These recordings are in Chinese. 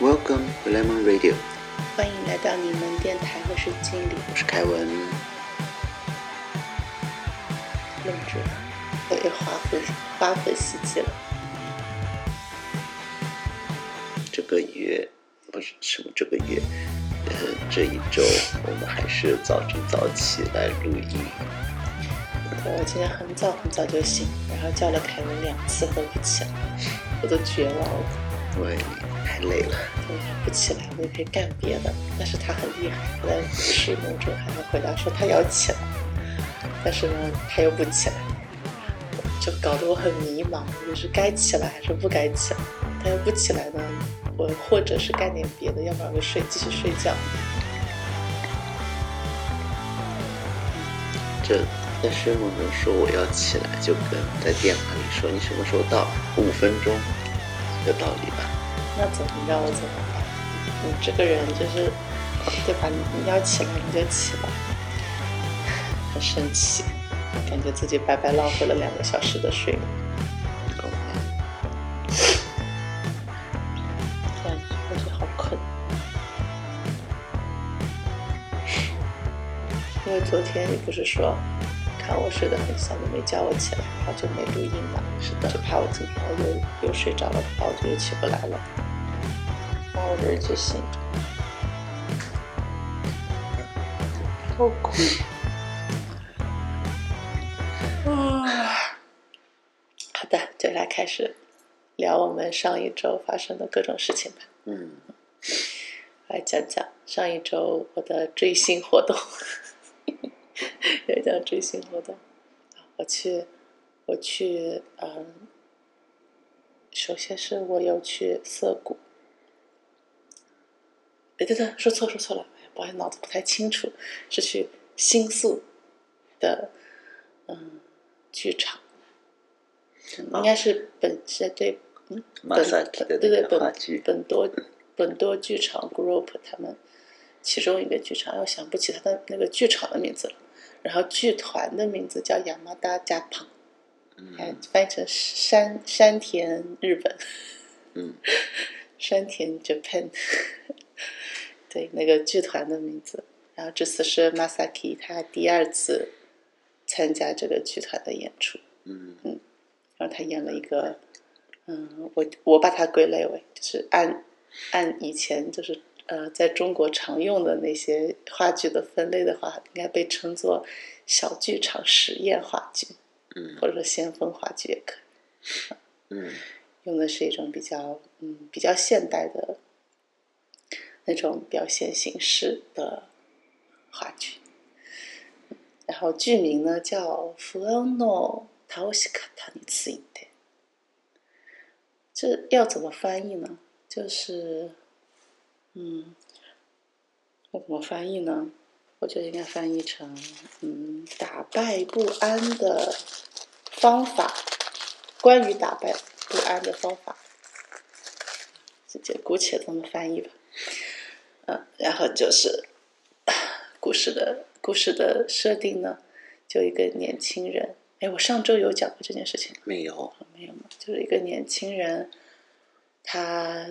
Welcome to Lemon Radio，欢迎来到你们电台，我是经理，我是凯文。愣住了，被花粉花粉袭击了。这个月不是什么这个月，呃，这一周我们还是早睡早起来录音。对，我今天很早很早就醒，然后叫了凯文两次都不起来，我都绝望了。对，太累了。对，不起来我也可以干别的，但是他很厉害，他在睡梦中还能回答说他要起来，但是呢他又不起来，就搞得我很迷茫，就是该起来还是不该起来。他又不起来呢，我或者是干点别的，要不然就睡继续睡觉。这在睡梦中说我要起来，就跟在电话里说你什么时候到，五分钟的道理吧。那怎么让我怎么办？你这个人就是，对吧？你你要起来你就起来，很生气，感觉自己白白浪费了两个小时的睡眠。够了突然我觉好困，因为昨天你不是说看我睡得很香，你没叫我起来，然后就没录音嘛？是的就怕我今天又又睡着了，怕我就又起不来了，然后我就是最新的，好苦。啊，好的，就来开始聊我们上一周发生的各种事情吧。嗯，来讲讲上一周我的追星活动，有一项追星活动，我去，我去，嗯，首先是我有去涩谷，哎，等等，说错说错了，哎不好意思，脑子不太清楚，是去新宿的，嗯，剧场，应该是本是对，嗯，马萨对对本剧，本多本多剧场 Group 他们其中一个剧场，我想不起他的那个剧场的名字了。然后剧团的名字叫亚麻达加胖，哎嗯，翻译成山山田日本，嗯，山田 Japan，对，那个剧团的名字。然后这次是 Masaki 他第二次参加这个剧团的演出，嗯然后他演了一个，嗯，我我把它归类为就是按按以前就是呃在中国常用的那些话剧的分类的话，应该被称作小剧场实验话剧，嗯或者说先锋话剧也可以。嗯用的是一种比较嗯比较现代的那种表现形式的话剧。然后剧名呢叫《不安の倒し方について》，这要怎么翻译呢？就是嗯，要怎么翻译呢？我觉得应该翻译成嗯，打败不安的方法，关于打败不安的方法，直接姑且这么翻译吧。 嗯，然后就是故事的故事的设定呢，就一个年轻人。哎，我上周有讲过这件事情没有，没有吗？就是一个年轻人，他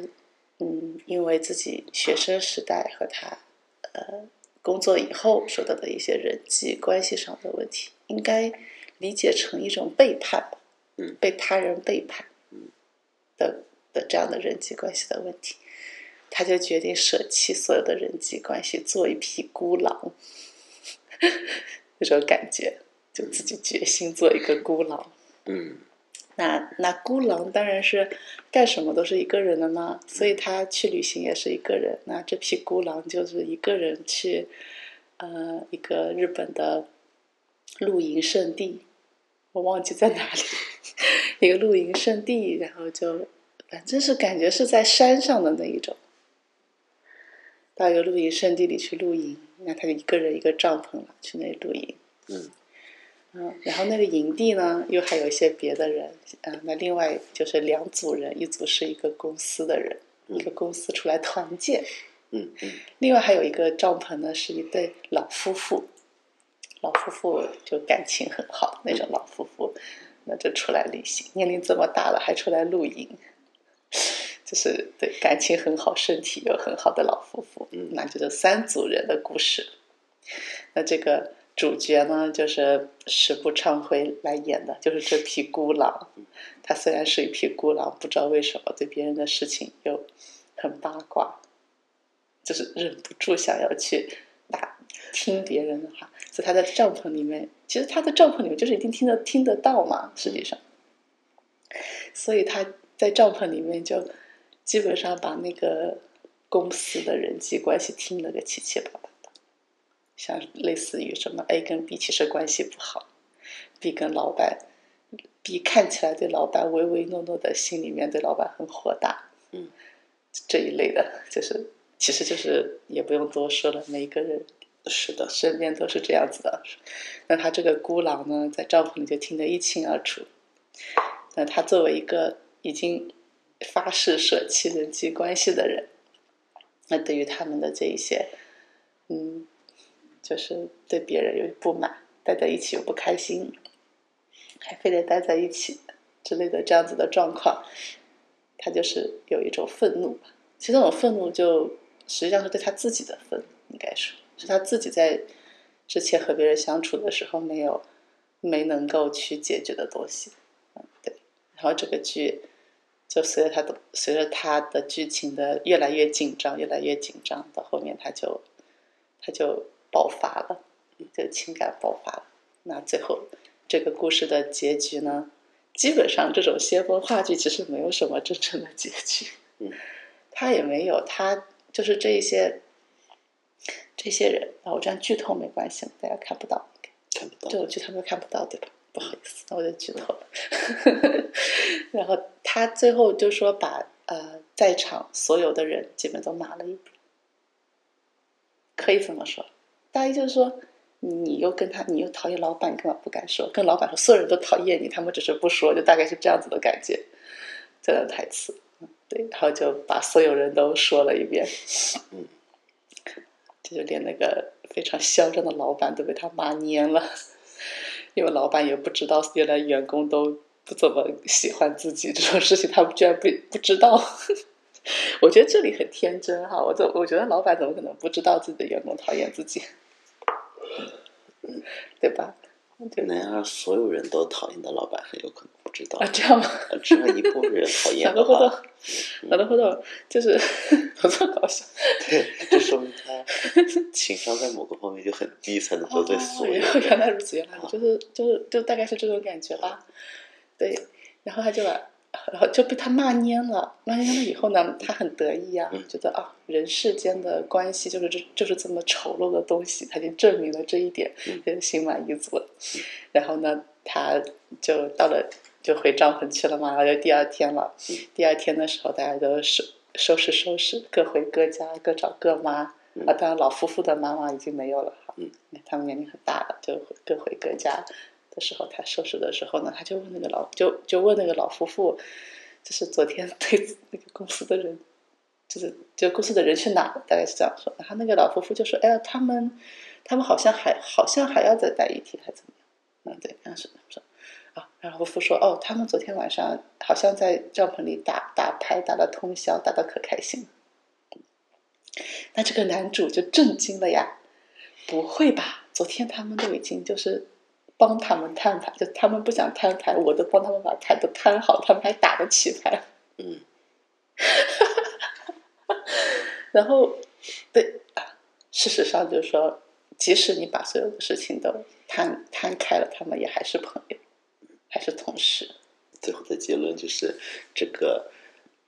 嗯，因为自己学生时代和他呃工作以后受到的一些人际关系上的问题，应该理解成一种背叛吧，嗯，被他人背叛，嗯的的这样的人际关系的问题，他就决定舍弃所有的人际关系，做一匹孤狼，那种感觉，就自己决心做一个孤狼。嗯那那孤狼当然是干什么都是一个人的嘛，所以他去旅行也是一个人。那这匹孤狼就是一个人去，呃，一个日本的露营圣地，我忘记在哪里，一个露营圣地，然后就反正是感觉是在山上的那一种，到一个露营圣地里去露营，那他就一个人一个帐篷了，去那里露营。嗯。嗯，然后那个营地呢，又还有一些别的人，嗯，那另外就是两组人，一组是一个公司的人，一个公司出来团建，嗯嗯。另外还有一个帐篷呢，是一对老夫妇，老夫妇就感情很好那种老夫妇，那就出来旅行，年龄这么大了还出来露营，就是对感情很好、身体又很好的老夫妇，嗯那就是三组人的故事。那这个主角呢，就是石部昌辉来演的，就是这匹孤狼。他虽然是一匹孤狼，不知道为什么对别人的事情又很八卦，就是忍不住想要去打听别人的话，所以他在帐篷里面，其实他的帐篷里面就是一定听得听得到嘛，实际上，所以他在帐篷里面就基本上把那个公司的人际关系听了个七七八八的，像类似于什么 A 跟 B 其实关系不好，B 跟老板，B 看起来对老板唯唯诺诺的，心里面对老板很火大，嗯，这一类的，就是其实就是也不用多说了，每一个人是的，身边都是这样子的。那他这个孤狼呢，在帐篷里就听得一清二楚。那他作为一个已经发誓舍弃人际关系的人，那对于他们的这一些，嗯，就是对别人有不满，待在一起又不开心，还非得待在一起之类的这样子的状况，他就是有一种愤怒。其实这种愤怒就实际上是对他自己的愤怒，应该说是他自己在之前和别人相处的时候没有没能够去解决的东西。嗯，对。然后这个剧就随着他的随着他的剧情的越来越紧张，越来越紧张，到后面他就他就爆发了，就情感爆发了。那最后这个故事的结局呢？基本上这种先锋话剧其实没有什么真正的结局，嗯，他也没有，他就是这一些这些人啊，我这样剧透没关系，大家看不到，看不到这。种剧他们看不到，对吧？不好意思，那我就剧透了。然后他最后就说把呃在场所有的人基本都骂了一遍，可以这么说。大意就是说，你又跟他，你又讨厌老板，你干嘛不敢说？跟老板说，所有人都讨厌你，他们只是不说，就大概是这样子的感觉。这段台词，嗯对，然后就把所有人都说了一遍，嗯，这就连那个非常嚣张的老板都被他骂蔫了，因为老板也不知道原来员工都不怎么喜欢自己这种事情，他们居然不不知道。我觉得这里很天真哈，我怎我觉得老板怎么可能不知道自己的员工讨厌自己，对吧？对那样所有人都讨厌的老板，很有可能知道啊，。这样吗？只要一部分人讨厌なるほ的话ど，，なるほど，就是怎么搞笑？对，这说明他情商在某个方面就很低，才能得罪所有哦原人。来如此，原来如此就是就是就大概是这种感觉吧。对，然后他就把，然后就被他骂蔫了。骂蔫了以后呢，他很得意啊，嗯觉得啊，人世间的关系就是这就是这么丑陋的东西，他已经证明了这一点，嗯就心满意足了。然后呢，他就到了 就回帐篷去了嘛，然后就第二天了。嗯第二天的时候，大家都收收拾收拾，各回各家，各找各妈。嗯啊，当然老夫妇的妈妈已经没有了哈，嗯，他们年龄很大了，就各回各家的时候，他收拾的时候呢，他就问那个老就就问那个老夫妇，就是昨天对那个公司的人，就是就公司的人去哪了，大概是这样说。然后那个老夫妇就说：“哎呀，他们他们好像还好像还要再待一天，还怎么样？”嗯，对，当时他们说。啊，然后夫说：“哦，他们昨天晚上好像在帐篷里打打牌，打到通宵，打得可开心了。”那这个男主就震惊了呀！不会吧？昨天他们都已经就是帮他们摊牌，就他们不想摊牌，我都帮他们把牌都摊好，他们还打得起牌。嗯，然后，对啊，事实上就是说，即使你把所有的事情都摊摊开了，他们也还是朋友，还是同事。最后的结论就是，这个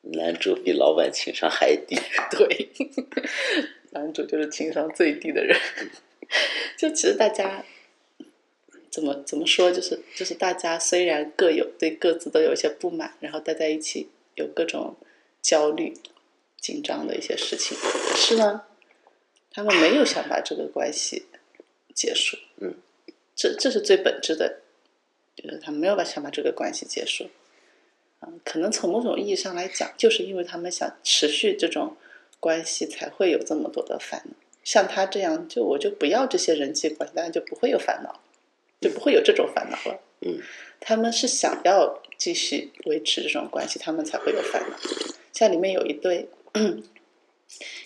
男主比老板情商还低。对，男主就是情商最低的人。就其实大家怎么怎么说，就是就是大家虽然各有对各自都有一些不满，然后待在一起有各种焦虑、紧张的一些事情，可是呢，他们没有想把这个关系结束。嗯，这这是最本质的，就是他们没有把想把这个关系结束。嗯，可能从某种意义上来讲，就是因为他们想持续这种关系，才会有这么多的烦恼。像他这样，就我就不要这些人际关系，当然就不会有烦恼，就不会有这种烦恼了。嗯，他们是想要继续维持这种关系，他们才会有烦恼。像里面有一对，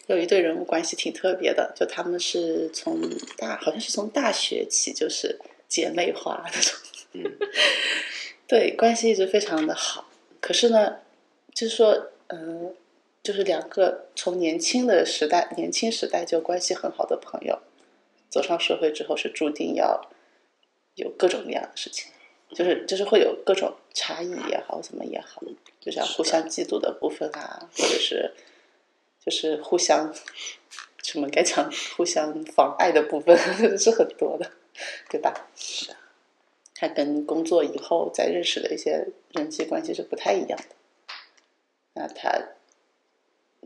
有一对人物关系挺特别的，就他们是从大好像是从大学起就是姐妹花那种，嗯 对，关系一直非常的好。可是呢，就是说，嗯、就是两个从年轻的时代，年轻时代就关系很好的朋友，走上社会之后是注定要有各种各样的事情，就是就是会有各种差异也好，怎么也好，就像互相嫉妒的部分啊，或者是就是互相什么该讲互相妨碍的部分 是很多的，对吧？是啊，他跟工作以后再认识的一些人际关系是不太一样的。那他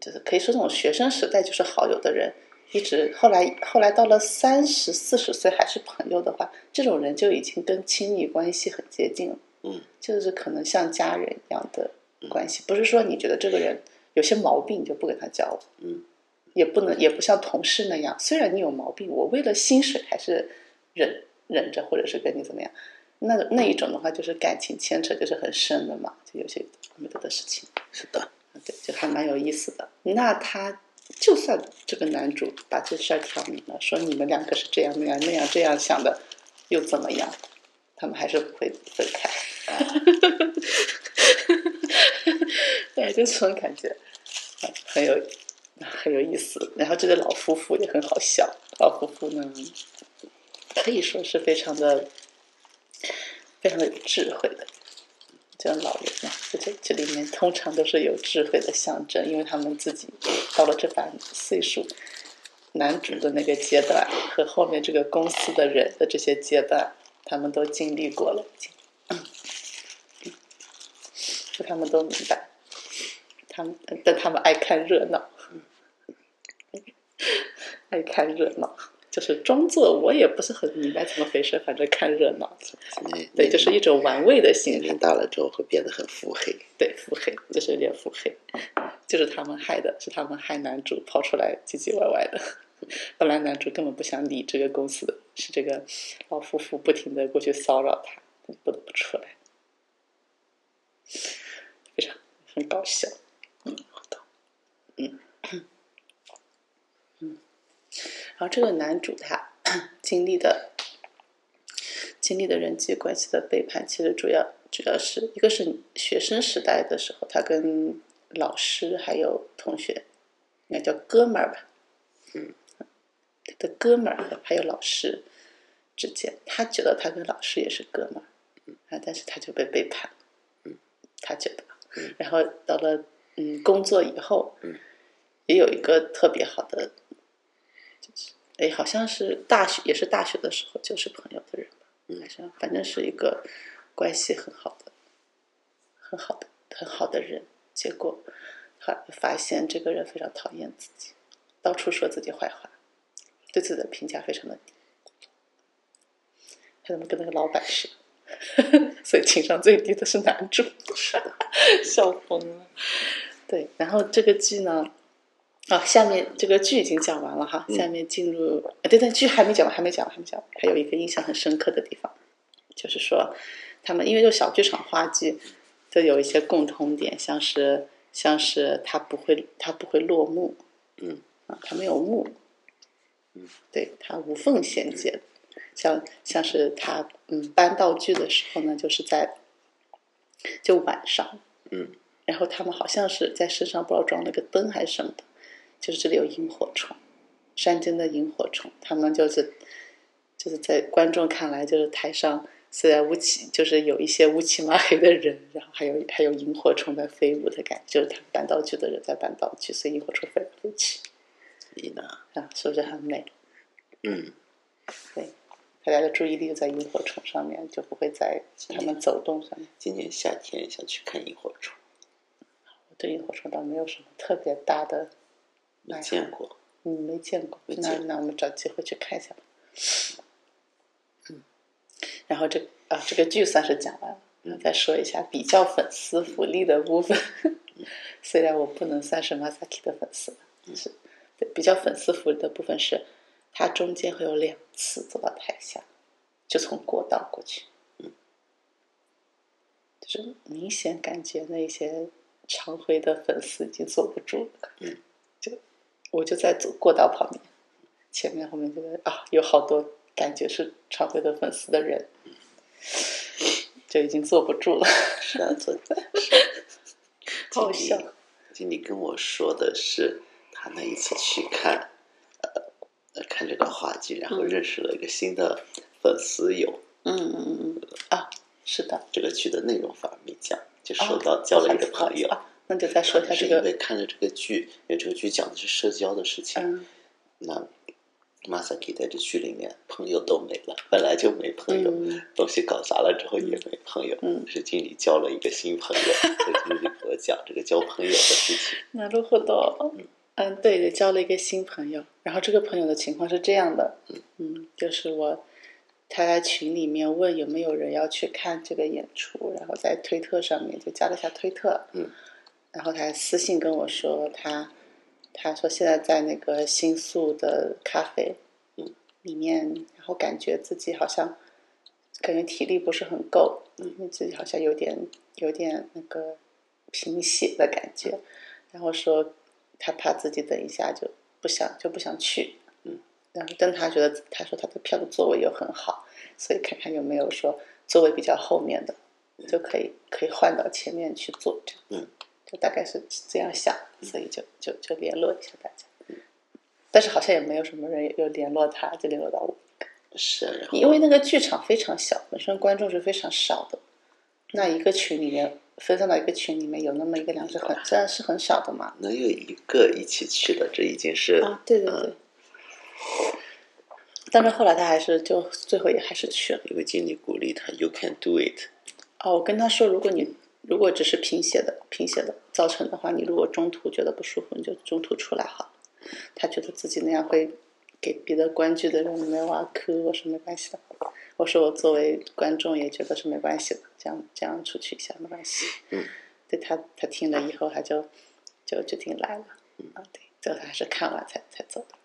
就是可以说，这种学生时代就是好友的人，一直后来后来到了三十四十岁还是朋友的话，这种人就已经跟亲密关系很接近了。嗯，就是可能像家人一样的关系，不是说你觉得这个人有些毛病你就不跟他交往，嗯，也不能也不像同事那样，虽然你有毛病，我为了薪水还是忍忍着，或者是跟你怎么样。那那一种的话，就是感情牵扯就是很深的嘛，就有些没得的事情，是的，对，就还蛮有意思的。那他就算这个男主把这事儿挑明了，说你们两个是这样那样那样这样想的，又怎么样？他们还是不会分开。对，就这种感觉，啊很有很有意思。然后这个老夫妇也很好笑，老夫妇呢可以说是非常的非常有智慧的。这老人嘛，这这这里面通常都是有智慧的象征，因为他们自己到了这把岁数，男主的那个阶段和后面这个公司的人的这些阶段，他们都经历过了，就他们都明白，他们但他们爱看热闹，爱看热闹，就是装作我也不是很明白怎么回事，反正看热闹，对，就是一种玩味的心理。大了之后会变得很腹黑。对，腹黑就是有点腹黑，就是他们害的，是他们害男主跑出来唧唧歪歪的。本来男主根本不想理这个公司的，是这个老夫妇不停的过去骚扰他，他不得不出来，非常很搞笑。嗯，好的，然后这个男主他 经历的经历的人际关系的背叛，其实主要主要是一个是学生时代的时候，他跟老师还有同学，应该叫哥们儿吧，嗯，他的哥们儿还有老师之间，他觉得他跟老师也是哥们儿，啊，但是他就被背叛，嗯，他觉得嗯，然后到了嗯工作以后，嗯，也有一个特别好的。哎，好像是大学，也是大学的时候就是朋友的人吧，嗯还是反正是一个关系很好的、很好的、很好的人。结果后来发现这个人非常讨厌自己，到处说自己坏话，对自己的评价非常的低，他怎么跟那个老板似的？所以情商最低的是男主，是的，笑疯了。对，然后这个剧呢，啊，下面这个剧已经讲完了哈，下面进入，啊对对，剧还没讲完，还没讲完，还没讲完。还有一个印象很深刻的地方，就是说，他们因为就小剧场话剧，都有一些共同点，像是像是它不会它不会落幕，嗯。啊，它没有幕，嗯，对，它无缝衔接，像像是他嗯搬道具的时候呢，就是在就晚上，嗯。然后他们好像是在身上不知道装了个灯还是什么的，就是这里有萤火虫，山间的萤火虫，他们就是就是在观众看来，就是台上虽然乌漆，就是有一些乌漆嘛黑的人，然后还有还有萤火虫在飞舞的感觉，就是他们搬道具的人在搬道具，所以萤火虫飞来飞去，你呢？啊，是不是很美？嗯，对，大家的注意力就在萤火虫上面，就不会在他们走动上面。今年夏天想去看萤火虫，我对萤火虫倒没有什么特别大的没见过。嗯，没见过。那那我们找机会去看一下吧。嗯，然后这啊，这个剧算是讲完了。嗯再说一下比较粉丝福利的部分。虽然我不能算是 Masaki 的粉丝，但是对比较粉丝福利的部分是，他中间会有两次走到台下，就从过道过去。嗯，就是明显感觉那些常回的粉丝已经坐不住了，嗯，就我就在走过道旁边，前面后面就在啊，有好多感觉是常辉的粉丝的人，就已经坐不住了，是啊，昨 好笑。经理跟我说的是，他那一次去看，呃，看这个话剧，然后嗯认识了一个新的粉丝友。嗯嗯嗯嗯啊，是的，这个剧的内容反而没讲，就啊说到交了一个朋友。啊，那就再说一下是这个，因为看了这个剧，因为这个剧讲的是社交的事情。嗯那 Masaki 在这剧里面朋友都没了，本来就没朋友，嗯东西搞砸了之后也没朋友。嗯是经理交了一个新朋友，所以经理给我讲这个交朋友的事情。なるほど。嗯，对对，交了一个新朋友，然后这个朋友的情况是这样的，嗯，就是我他在群里面问有没有人要去看这个演出，然后在推特上面就加了一下推特，嗯， 然后他私信跟我说他他说现在在那个新宿的咖啡，嗯，里面，然后感觉自己好像感觉体力不是很够，嗯自己好像有点有点那个贫血的感觉，然后说他怕自己等一下就不想就不想去，嗯，然后但他觉得他说他的票的座位又很好，所以看看有没有说座位比较后面的就可以可以换到前面去坐，这样，嗯，就大概是这样想，所以就就就联络一下大家，但是好像也没有什么人有联络他，就联络到我。是，因为那个剧场非常小，本身观众是非常少的，那一个群里面分散到一个群里面有那么一个两只很虽然是很少的嘛。能有一个一起去的，这已经是啊，对对对。但是后来他还是就最后也还是去了。因为经理鼓励他，You can do it。哦，我跟他说，如果你如果只是贫血的贫血的造成的话，你如果中途觉得不舒服，你就中途出来好了。他觉得自己那样会给别的观剧的人没挖坑，我说没关系的。我说我作为观众也觉得是没关系的，这样这样出去一下没关系。嗯，对他他听了以后，他就就决定来了。啊，对，最后还是看完才才走的。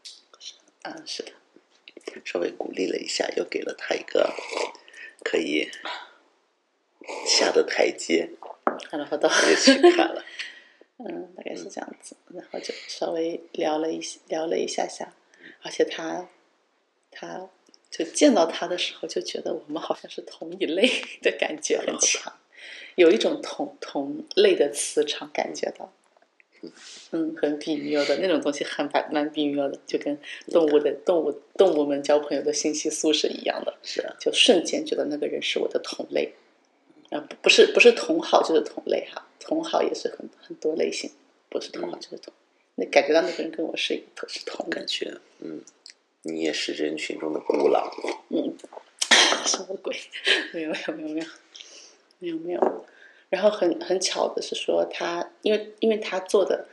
嗯，是的。稍微鼓励了一下，又给了他一个可以下的台阶，然后到也去看了。嗯，大概是这样子，然后就稍微聊了一下聊了一下下，而且他他就见到他的时候就觉得我们好像是同一类的感觉很强，有一种同同类的磁场感觉到，嗯，很比妙的那种东西很蛮蛮比妙的，就跟动物的动物动物们交朋友的信息素是一样的，是啊，就瞬间觉得那个人是我的同类，啊，不不是不是同好就是同类哈，同好也是很很多类型，不是同好就是同，那感觉到那个人跟我是一是同的感，觉嗯，你也是人群中的孤狼。嗯，什么鬼？没有没有没有没有没有没有，然后很很巧的是说他，因为因为他做的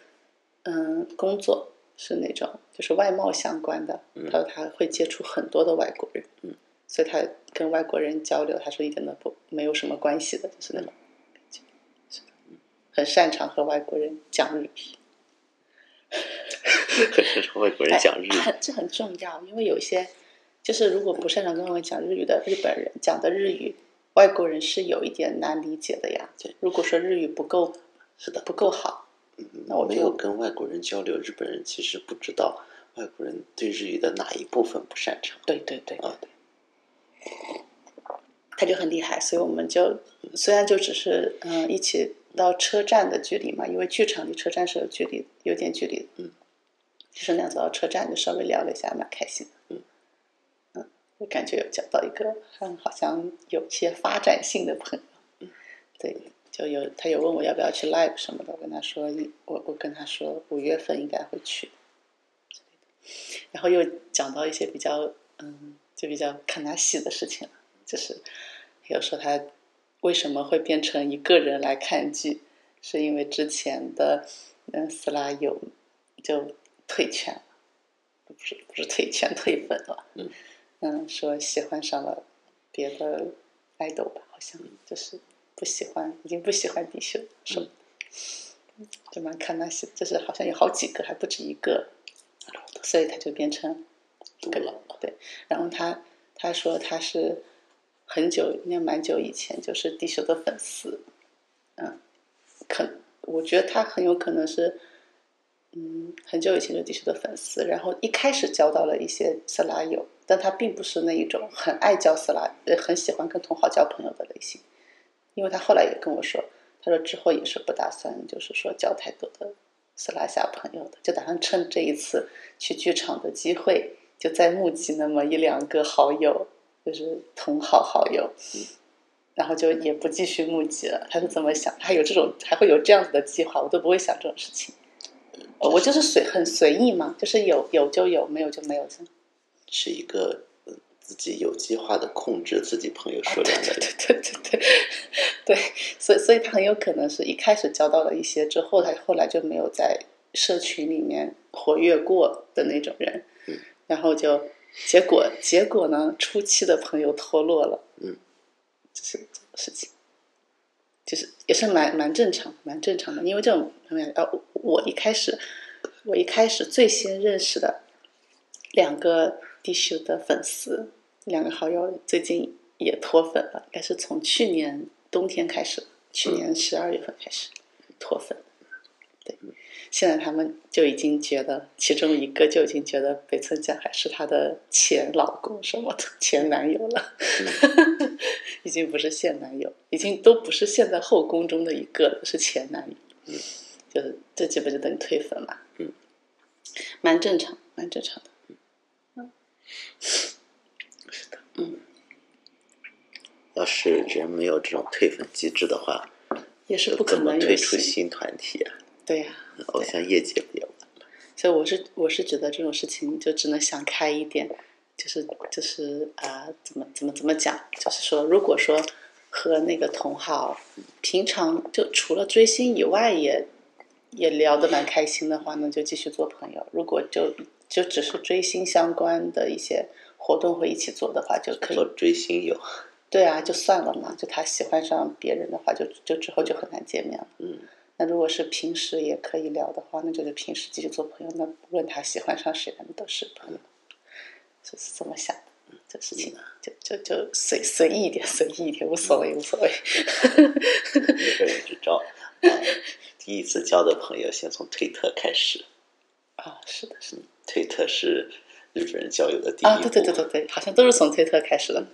嗯工作是那种就是外贸相关的，他说他会接触很多的外国人，嗯，所以他跟外国人交流，他说一点都不没有什么关系的，就是那种感觉，是，很擅长和外国人讲日语。很擅长外国人讲日语，很 这很重要，因为有一些就是如果不擅长跟外国人讲日语的日本人讲的日语，外国人是有一点难理解的呀。对如果说日语不够是的，不够好，那我没有跟外国人交流，日本人其实不知道外国人对日语的哪一部分不擅长对对对，啊。对，他就很厉害，所以我们就虽然就只是嗯一起到车站的距离嘛，因为剧场离车站是有距离，有点距离，嗯，就是那样走到车站就稍微聊了一下，蛮开心的，嗯。嗯，就感觉有交到一个很好像有些发展性的朋友，嗯。对，就有他有问我要不要去 live 什么的，我跟他说我我跟他说五月份应该会去，然后又讲到一些比较嗯就比较看他戏的事情了。就是有说他为什么会变成一个人来看剧，是因为之前的嗯斯拉有就退圈了，不是不是退圈退粉了，嗯嗯，说喜欢上了别的 idol 吧，好像就是不喜欢，已经不喜欢迪秀了，说。就蛮看他戏，就是好像有好几个，还不止一个，所以他就变成独狼了。对，然后他他说他是很久，应该蛮久以前就是地球的粉丝，嗯，可我觉得他很有可能是，嗯，很久以前就地球的粉丝，然后一开始交到了一些色拉友，但他并不是那一种很爱交色拉，呃，很喜欢跟同好交朋友的类型，因为他后来也跟我说，他说之后也是不打算就是说交太多的色拉下朋友的，就打算趁这一次去剧场的机会，就再募集那么一两个好友，就是同好好友。然后就也不继续募集了。他是怎么想？他有这种，还会有这样子的计划，我都不会想这种事情。呃我就是随很随意嘛，就是有有就有，没有就没有。是一个呃自己有计划的控制自己朋友数量的人。对对对对对，所以所以他很有可能是一开始交到了一些之后，他后来就没有在社群里面活跃过的那种人，嗯然后就结果结果呢，初期的朋友脱落了，嗯，这是这个事情，就是也是蛮蛮正常蛮正常的，因为这种呃，我我一开始我一开始最先认识的两个 D 秀的粉丝，两个好友最近也脱粉了，应该是从去年冬天开始，去年十二月份开始脱粉。对，现在他们就已经觉得，其中一个就已经觉得北村匠还是她的前老公什么的前男友了，已经不是现男友，已经都不是现在后宫中的一个了，是前男友。嗯就是这基本就等于退粉嘛。嗯，蛮正常，蛮正常的。嗯是的，嗯，要是人没有这种退粉机制的话，也是不可能有退出。新团体啊？对呀、偶像业界不也完了？所以我是我是觉得这种事情就只能想开一点，就是就是啊、怎么怎么怎么讲？就是说，如果说和那个同好平常就除了追星以外也也聊得蛮开心的话，那就继续做朋友。如果就就只是追星相关的一些活动会一起做的话，就可以做追星友，对啊，就算了嘛。就他喜欢上别人的话，就就之后就很难见面了。嗯，那如果是平时也可以聊的话，那就是平时继续做朋友。那无论他喜欢上谁，那都是朋友。就是这么想的，这事情就就就随随意一点，随意一点，无所谓，无所谓。一个人之招。啊第一次交的朋友，先从推特开始。啊，是的，是的。推特是日本人交友的第一步。啊，对对对对对，好像都是从推特开始的。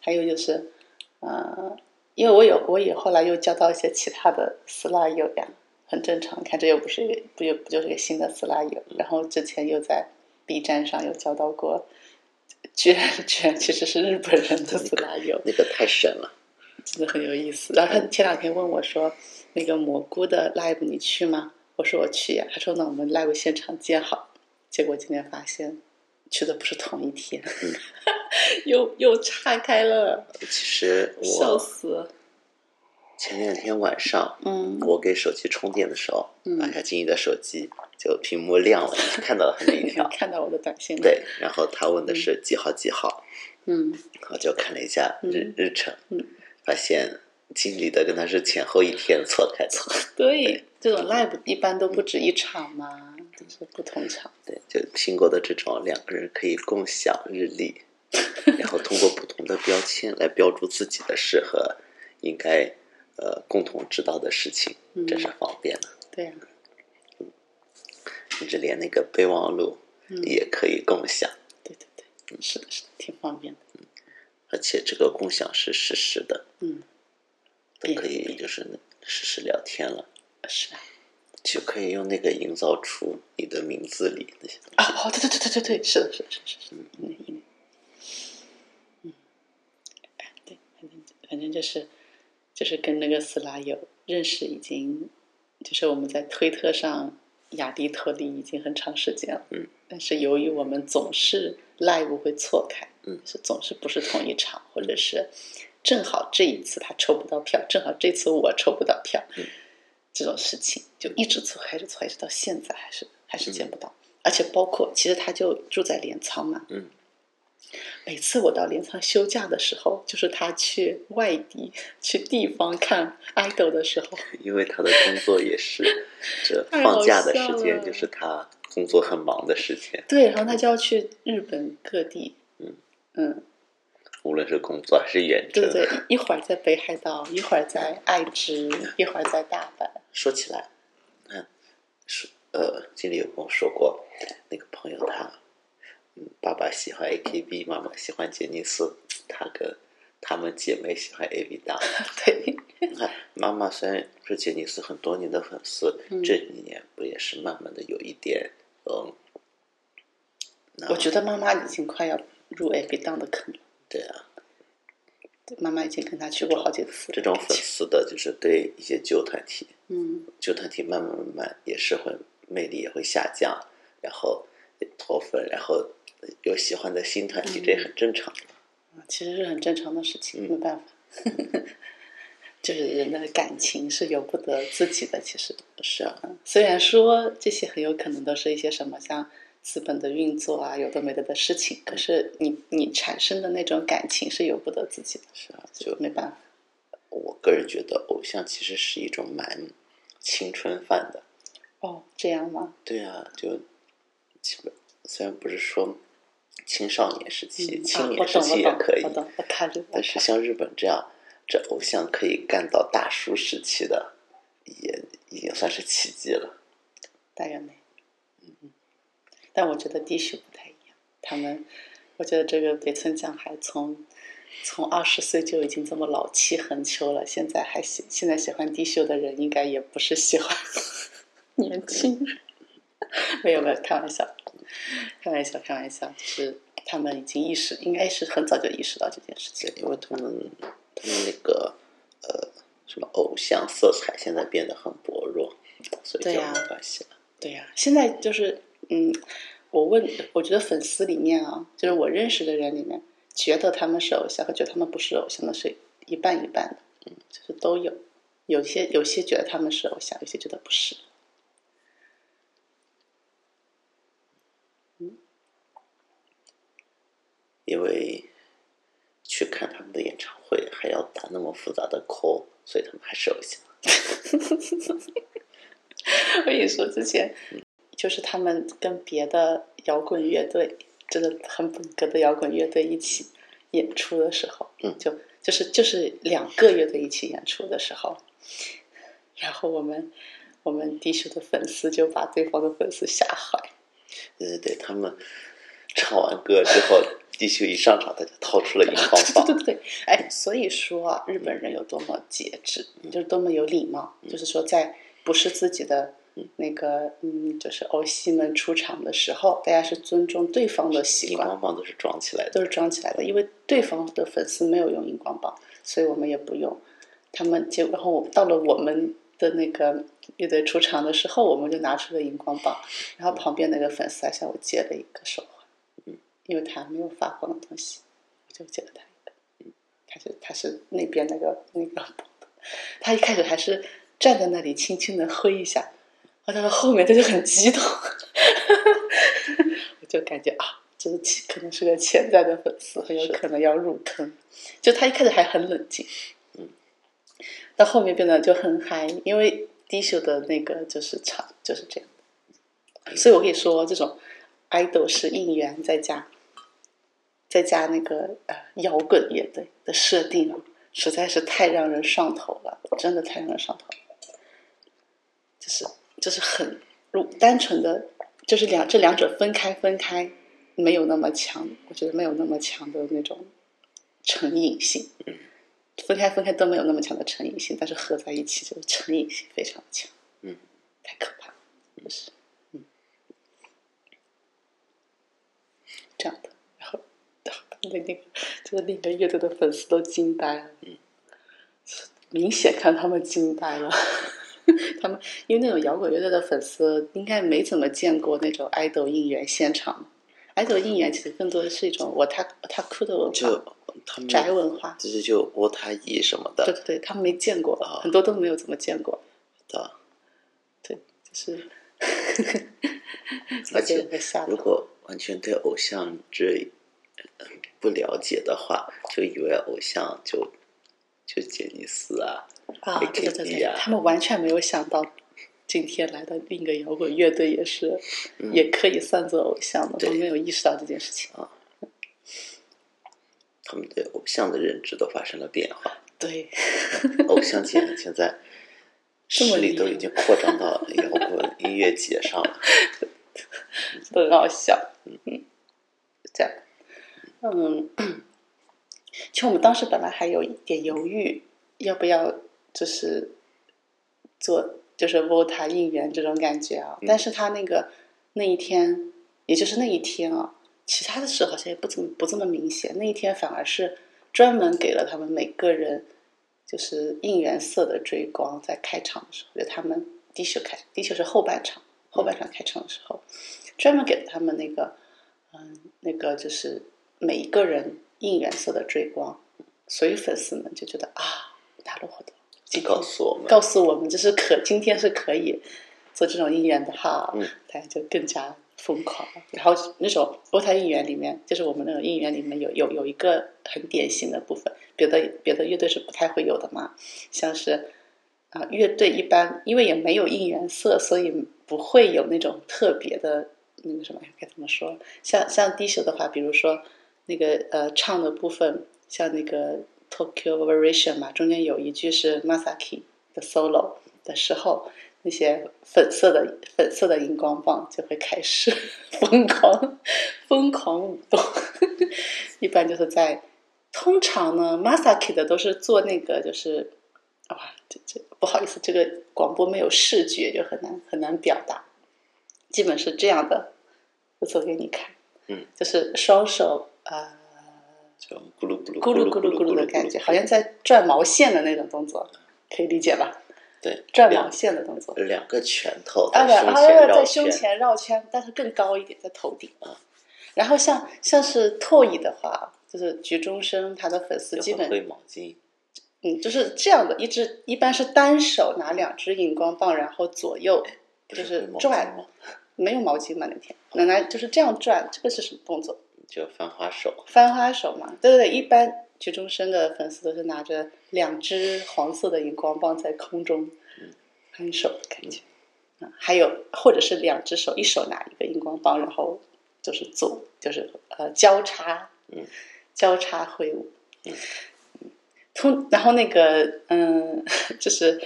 还有就是，呃，因为我有我也后来又交到一些其他的斯拉友呀，很正常。看这又不是一个不又不就是个新的斯拉友，然后之前又在 B 站上有交到过，居然居然其实是日本人的斯拉友，那个太神了。真的很有意思。然后他前两天问我说：“那个蘑菇的 live 你去吗？”我说：“我去呀。”他说：“那我们 live 现场见好。”结果今天发现去的不是同一天，又又岔开了，其实我笑死！前两天晚上，嗯我给手机充电的时候，嗯打开金怡的手机，就屏幕亮了，看到了他那一条。看到我的短信了，对，然后他问的是几号几号，嗯我就看了一下日日程，嗯发现经理的跟他是前后一天错开错。对，这种 live 一般都不止一场嘛，都是不同场。对，就苹果的这种两个人可以共享日历，然后通过不同的标签来标注自己的事和应该呃共同知道的事情，嗯真是方便了。对呀、甚至连那个备忘录嗯也可以共享，对对对，是的，是的，挺方便的。而且这个共享是实时的，嗯，都可以就是实时聊天了，是啊。就可以用那个营造出你的名字里那些东西。啊，哦，对对对对对对，是的，是的，是的，是的，嗯嗯嗯，嗯，哎，对，反正就是就是跟那个斯拉友认识已经，就是我们在推特上雅迪脱离已经很长时间了，嗯，但是由于我们总是 live 会错开，嗯是总是不是同一场，或者是正好这一次他抽不到票，正好这次我抽不到票，嗯这种事情就一直错开，一直错开，一直到现在还是还是见不到。而且包括，其实他就住在镰仓嘛。嗯。每次我到镰仓休假的时候，就是他去外地、去地方看 idol 的时候。因为他的工作也是，这放假的时间就是他工作很忙的时间。对，然后他就要去日本各地。嗯嗯，无论是工作还是远征。对对对，一会儿在北海道，一会儿在爱知，一会儿在大阪。说起来，嗯，说呃，经理有跟我说过，那个朋友他，嗯，爸爸喜欢 AKB，妈妈喜欢杰尼斯，他跟他们姐妹喜欢 AB 档。对，妈妈虽然是杰尼斯很多年的粉丝，嗯这几年不也是慢慢的有一点，嗯，我觉得妈妈已经快要入 A B 档的坑了。对啊，对妈妈已经跟他去过好几次。这种粉丝的就是对一些旧团体，嗯，旧团体慢慢慢慢也是会魅力也会下降，然后脱粉，然后有喜欢的新团体，这也很正常的。其实是很正常的事情，嗯没办法。就是人的感情是由不得自己的，其实是虽然说这些很有可能都是一些什么像资本的运作啊，有的没的的事情，可是你你产生的那种感情是由不得自己的，是啊，就没办法。我个人觉得，偶像其实是一种蛮青春范的。哦，这样吗？对啊，就基本虽然不是说青少年时期、青年时期也可以，我懂，我看着，我但是像日本这样，这偶像可以干到大叔时期的，也已经算是奇迹了。大概没。嗯，但我觉得低秀不太一样，他们，我觉得这个北村匠海从从二十岁就已经这么老气横秋了，现在还喜现在喜欢低秀的人，应该也不是喜欢 年轻人。没有没有，开玩笑，开玩笑，开玩笑，就是他们已经意识，应该是很早就意识到这件事情，。因为他们他们那个呃什么偶像色彩现在变得很薄弱，所以就没关系了。对呀、现在就是，嗯，我问，我觉得粉丝里面啊，就是我认识的人里面，觉得他们是偶像和觉得他们不是偶像的是一半一半的，嗯，就是都有，有些有些觉得他们是偶像，有些觉得不是。因为去看他们的演唱会还要打那么复杂的 call，所以他们还是偶像。我跟你说，之前就是他们跟别的摇滚乐队，真的很本格的摇滚乐队一起演出的时候，嗯就就是就是两个乐队一起演出的时候，然后我们我们低秀的粉丝就把对方的粉丝吓坏，对对对，他们唱完歌之后，地秀一上场，他就掏出了荧光棒。对对对，哎，所以说啊，日本人有多么节制，就是多么有礼貌，就是说在不是自己的那个嗯，就是欧西们出场的时候，大家是尊重对方的习荧惯，光棒都是装起来的。都是装起来的，因为对方的粉丝没有用荧光棒，所以我们也不用。他们结，然后到了我们的那个乐队出场的时候，我们就拿出了荧光棒，然后旁边那个粉丝还向我借了一个手因为他没有发光的东西，我就借了他一个，嗯，他是他是那边那个那个，他一开始还是站在那里轻轻的挥一下，然后到了后面他就很激动，我就感觉啊。这是其可能是个潜在的粉丝，很有可能要入坑。就他一开始还很冷静，嗯，到后面变得就很嗨，因为低秀的那个就是唱就是这样。所以我跟你说，这种 idol 是应援再加再加那个呃摇滚乐队的设定啊，实在是太让人上头了，真的太让人上头了。就是就是很如单纯的，就是两这两者分开分开。没有那么强，我觉得没有那么强的那种成瘾性。分开分开都没有那么强的成瘾性，但是合在一起就是成瘾性非常强。嗯，太可怕了，就是嗯这样的。那那个就是另一个乐队的粉丝都惊呆了，嗯，明显看他们惊呆了。他们因为那种摇滚乐队的粉丝应该没怎么见过那种爱豆应援现场。爱豆应援其实更多的是一种我他他酷的文化，就他们宅文化，就是就我他姨什么的。对对对，他们没见过，哦很多都没有怎么见过。的，对，就是，而且。如果完全对偶像这呃不了解的话，就以为偶像就就杰尼斯啊，啊，对对对 AKB 对，啊他们完全没有想到，今天来的另一个摇滚乐队也是，嗯也可以算作偶像的，对他们没有意识到这件事情。啊他们对偶像的认知都发生了变化。对，偶像界现在势力都已经扩张到摇滚音乐节上了。都 很好笑。嗯，这样，嗯，其实我们当时本来还有一点犹豫，要不要就是做就是 VOTA 应援这种感觉啊。但是他那个那一天，也就是那一天啊，其他的事好像也不怎么不这么明显。那一天反而是专门给了他们每个人就是应援色的追光，在开场的时候，就他们第一首开，第一首是后半场，后半场开场的时候，专门给了他们那个，嗯，那个就是每一个人应援色的追光，所以粉丝们就觉得啊，打了活动，今天告诉我们，告诉我们，这是可今天是可以做这种应援的哈，嗯大家就更加疯狂。然后那种波台应援里面，就是我们那种应援里面有有有一个很典型的部分，别的别的乐队是不太会有的嘛，像是啊、乐队一般因为也没有应援色，所以不会有那种特别的那个什么该怎么说？像像低秀的话，比如说那个呃唱的部分，像那个 Tokyo Variation 嘛，中间有一句是 Masaki 的 solo 的时候，那些粉色的粉色的荧光棒就会开始 疯狂疯狂舞动，一般就是在通常呢，Masaki 的都是做那个就是哇，这这不好意思，这个广播没有视觉，就很难很难表达，基本是这样的，我做给你看，嗯，就是双手呃就咕噜咕噜咕噜咕噜咕噜的感觉，好像在转毛线的那种动作，可以理解吧？对转毛线的动作。两个拳头啊，对，在胸啊，前绕在胸，前绕圈，但是更高一点，在头顶啊。然后像像是拓乙的话，就是局中生，他的粉丝基本会毛巾，嗯就是这样的，一只一般是单手拿两只荧光棒，然后左右不就是转，没有毛巾嘛那天，奶奶就是这样转，这个是什么动作？就翻花手，翻花手嘛，对对对，一般曲中生的粉丝都是拿着两只黄色的荧光棒在空中翻手的感觉，啊，还有或者是两只手，一手拿一个荧光棒，然后就是做就是呃交叉，嗯，交叉挥舞，嗯，通然后那个嗯，就是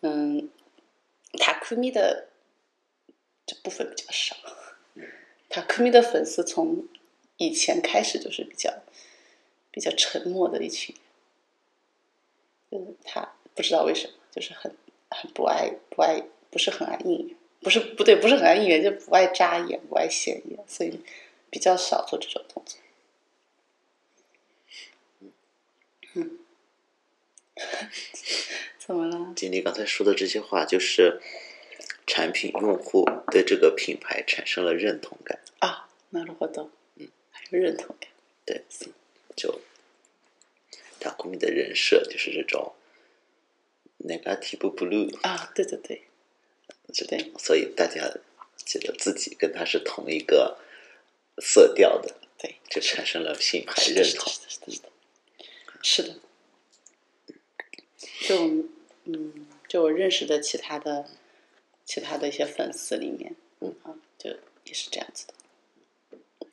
嗯，塔库米的这部分比较少，塔库米的粉丝从以前开始就是比较比较沉默的一群，就是他不知道为什么，就是很很不爱不爱，不是很爱应援，不是不对，不是很爱应援，就不爱扎眼，不爱显眼，所以比较少做这种动作。嗯，怎么了？经理刚才说的这些话，就是产品用户对这个品牌产生了认同感。啊，なるほど，嗯，还有 认同感。对，就塔库米的人设就是这种 negative blue，啊，对对对，这对所以大家觉得自己跟他是同一个色调的，对，就产生了品牌认同。是的，是的，是的。就嗯，就我认识的其他的其他的一些粉丝里面，嗯啊，就也是这样子的。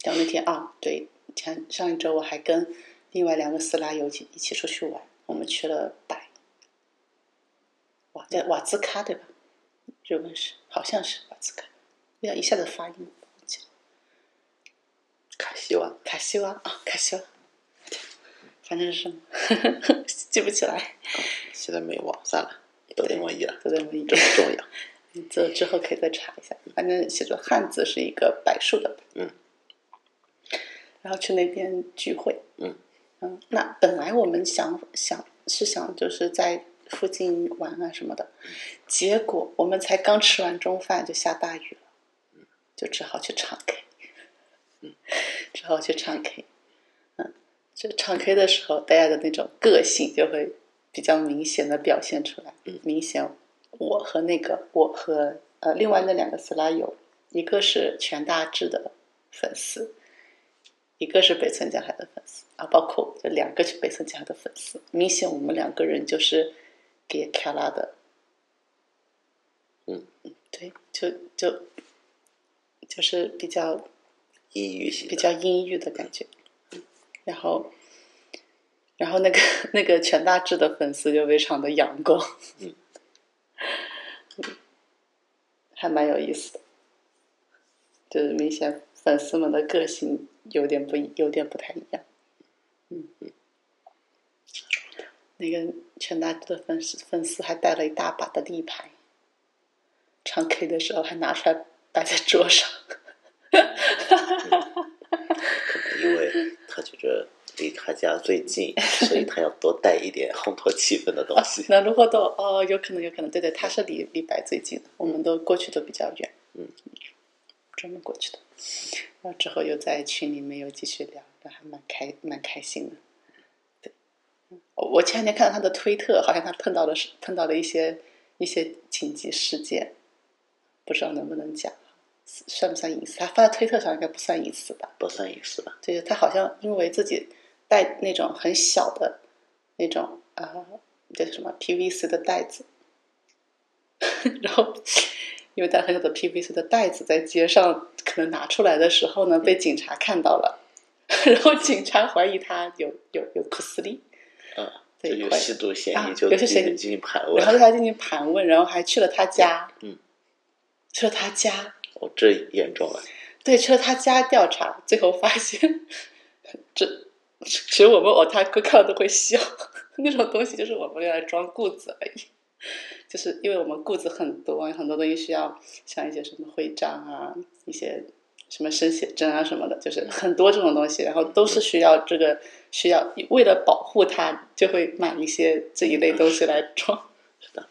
然后那天啊，对，前上一周我还跟另外两个斯拉友一起一起出去玩，我们去了百瓦在瓦兹卡对吧？日文是好像是瓦兹卡，要一下子发音。卡西瓦，卡西瓦啊，卡西瓦，反正是什么 记不起来，现在没网，算了，都那么一了，都在那里这。不重要。你这之后可以再查一下，反正写作汉字是一个柏树的。嗯。然后去那边聚会。嗯。嗯，那本来我们想想是想就是在附近玩啊什么的，结果我们才刚吃完中饭就下大雨了，就只好去唱 K。嗯，只好去唱 K。嗯，就唱 K 的时候，大家的那种个性就会比较明显的表现出来。嗯明显我和那个我和呃另外那两个斯拉友，一个是全大志的粉丝，一个是北村匠海的粉丝啊，包括这两个是北村匠海的粉丝，明显我们两个人就是给卡拉的，嗯，对，就就就是比较抑郁型，比较阴郁的感觉，然后然后那个 那个全大志的粉丝就非常的阳光，嗯，还蛮有意思的，就是明显粉丝们的个性有点不一，有点不太一样。嗯嗯，那个全大志的粉丝粉丝还带了一大把的立牌，唱 K 的时候还拿出来摆在桌上。可能因为他觉得离他家最近，所以他要多带一点烘托气氛的东西。なるほど，哦，有可能，有可能，对对，他是离离白最近的，我们都过去都比较远，嗯， 专门过去的。然后之后又在群里面又继续聊，还蛮开蛮开心的。对，我前两天看到他的推特，好像他碰到的是碰到了一些一些紧急事件，不知道能不能讲。算不算隐私？他发在推特上应该不算隐私吧？不算隐私吧？就是他好像因为自己带那种很小的那种啊，叫什么 PVC 的袋子，然后因为带很小的 PVC 的袋子在街上可能拿出来的时候呢，被警察看到了，然后警察怀疑他有有有库斯利，嗯，这一块有吸毒嫌啊疑，就有些嫌疑进行盘问然后。对他进行盘问，然后还去了他家，嗯，去了他家。哦，这严重了。对，去了他家调查，最后发现，这其实我们 otaku 看了都会笑，那种东西就是我们用来装裤子而已，就是因为我们顾子很多，很多东西需要像一些什么徽章啊，一些什么生写真啊什么的，就是很多这种东西，然后都是需要这个需要为了保护它，就会买一些这一类东西来装。是的，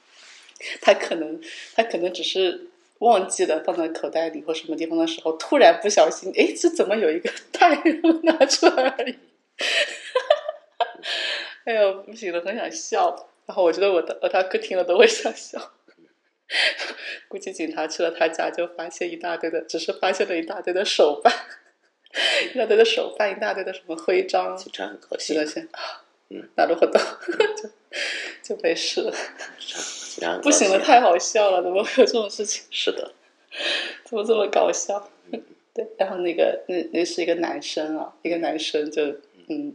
他可能他可能只是忘记了放在口袋里或什么地方的时候，突然不小心，哎，这怎么有一个袋拿出来而已？哎呦，不行了，很想笑。然后我觉得我的我他哥听了都会想笑。估计警察去了他家，就发现一大堆的，只是发现了一大堆的手办，一大堆的手办，一大堆的什么徽章，警察很高是兴的，，先啊，嗯，なるほど，就就没事了。警察很高不行了，兴太好笑了，怎么会有这种事情？是的，怎么这么搞笑？对，然后那个那那是一个男生啊，一个男生就嗯，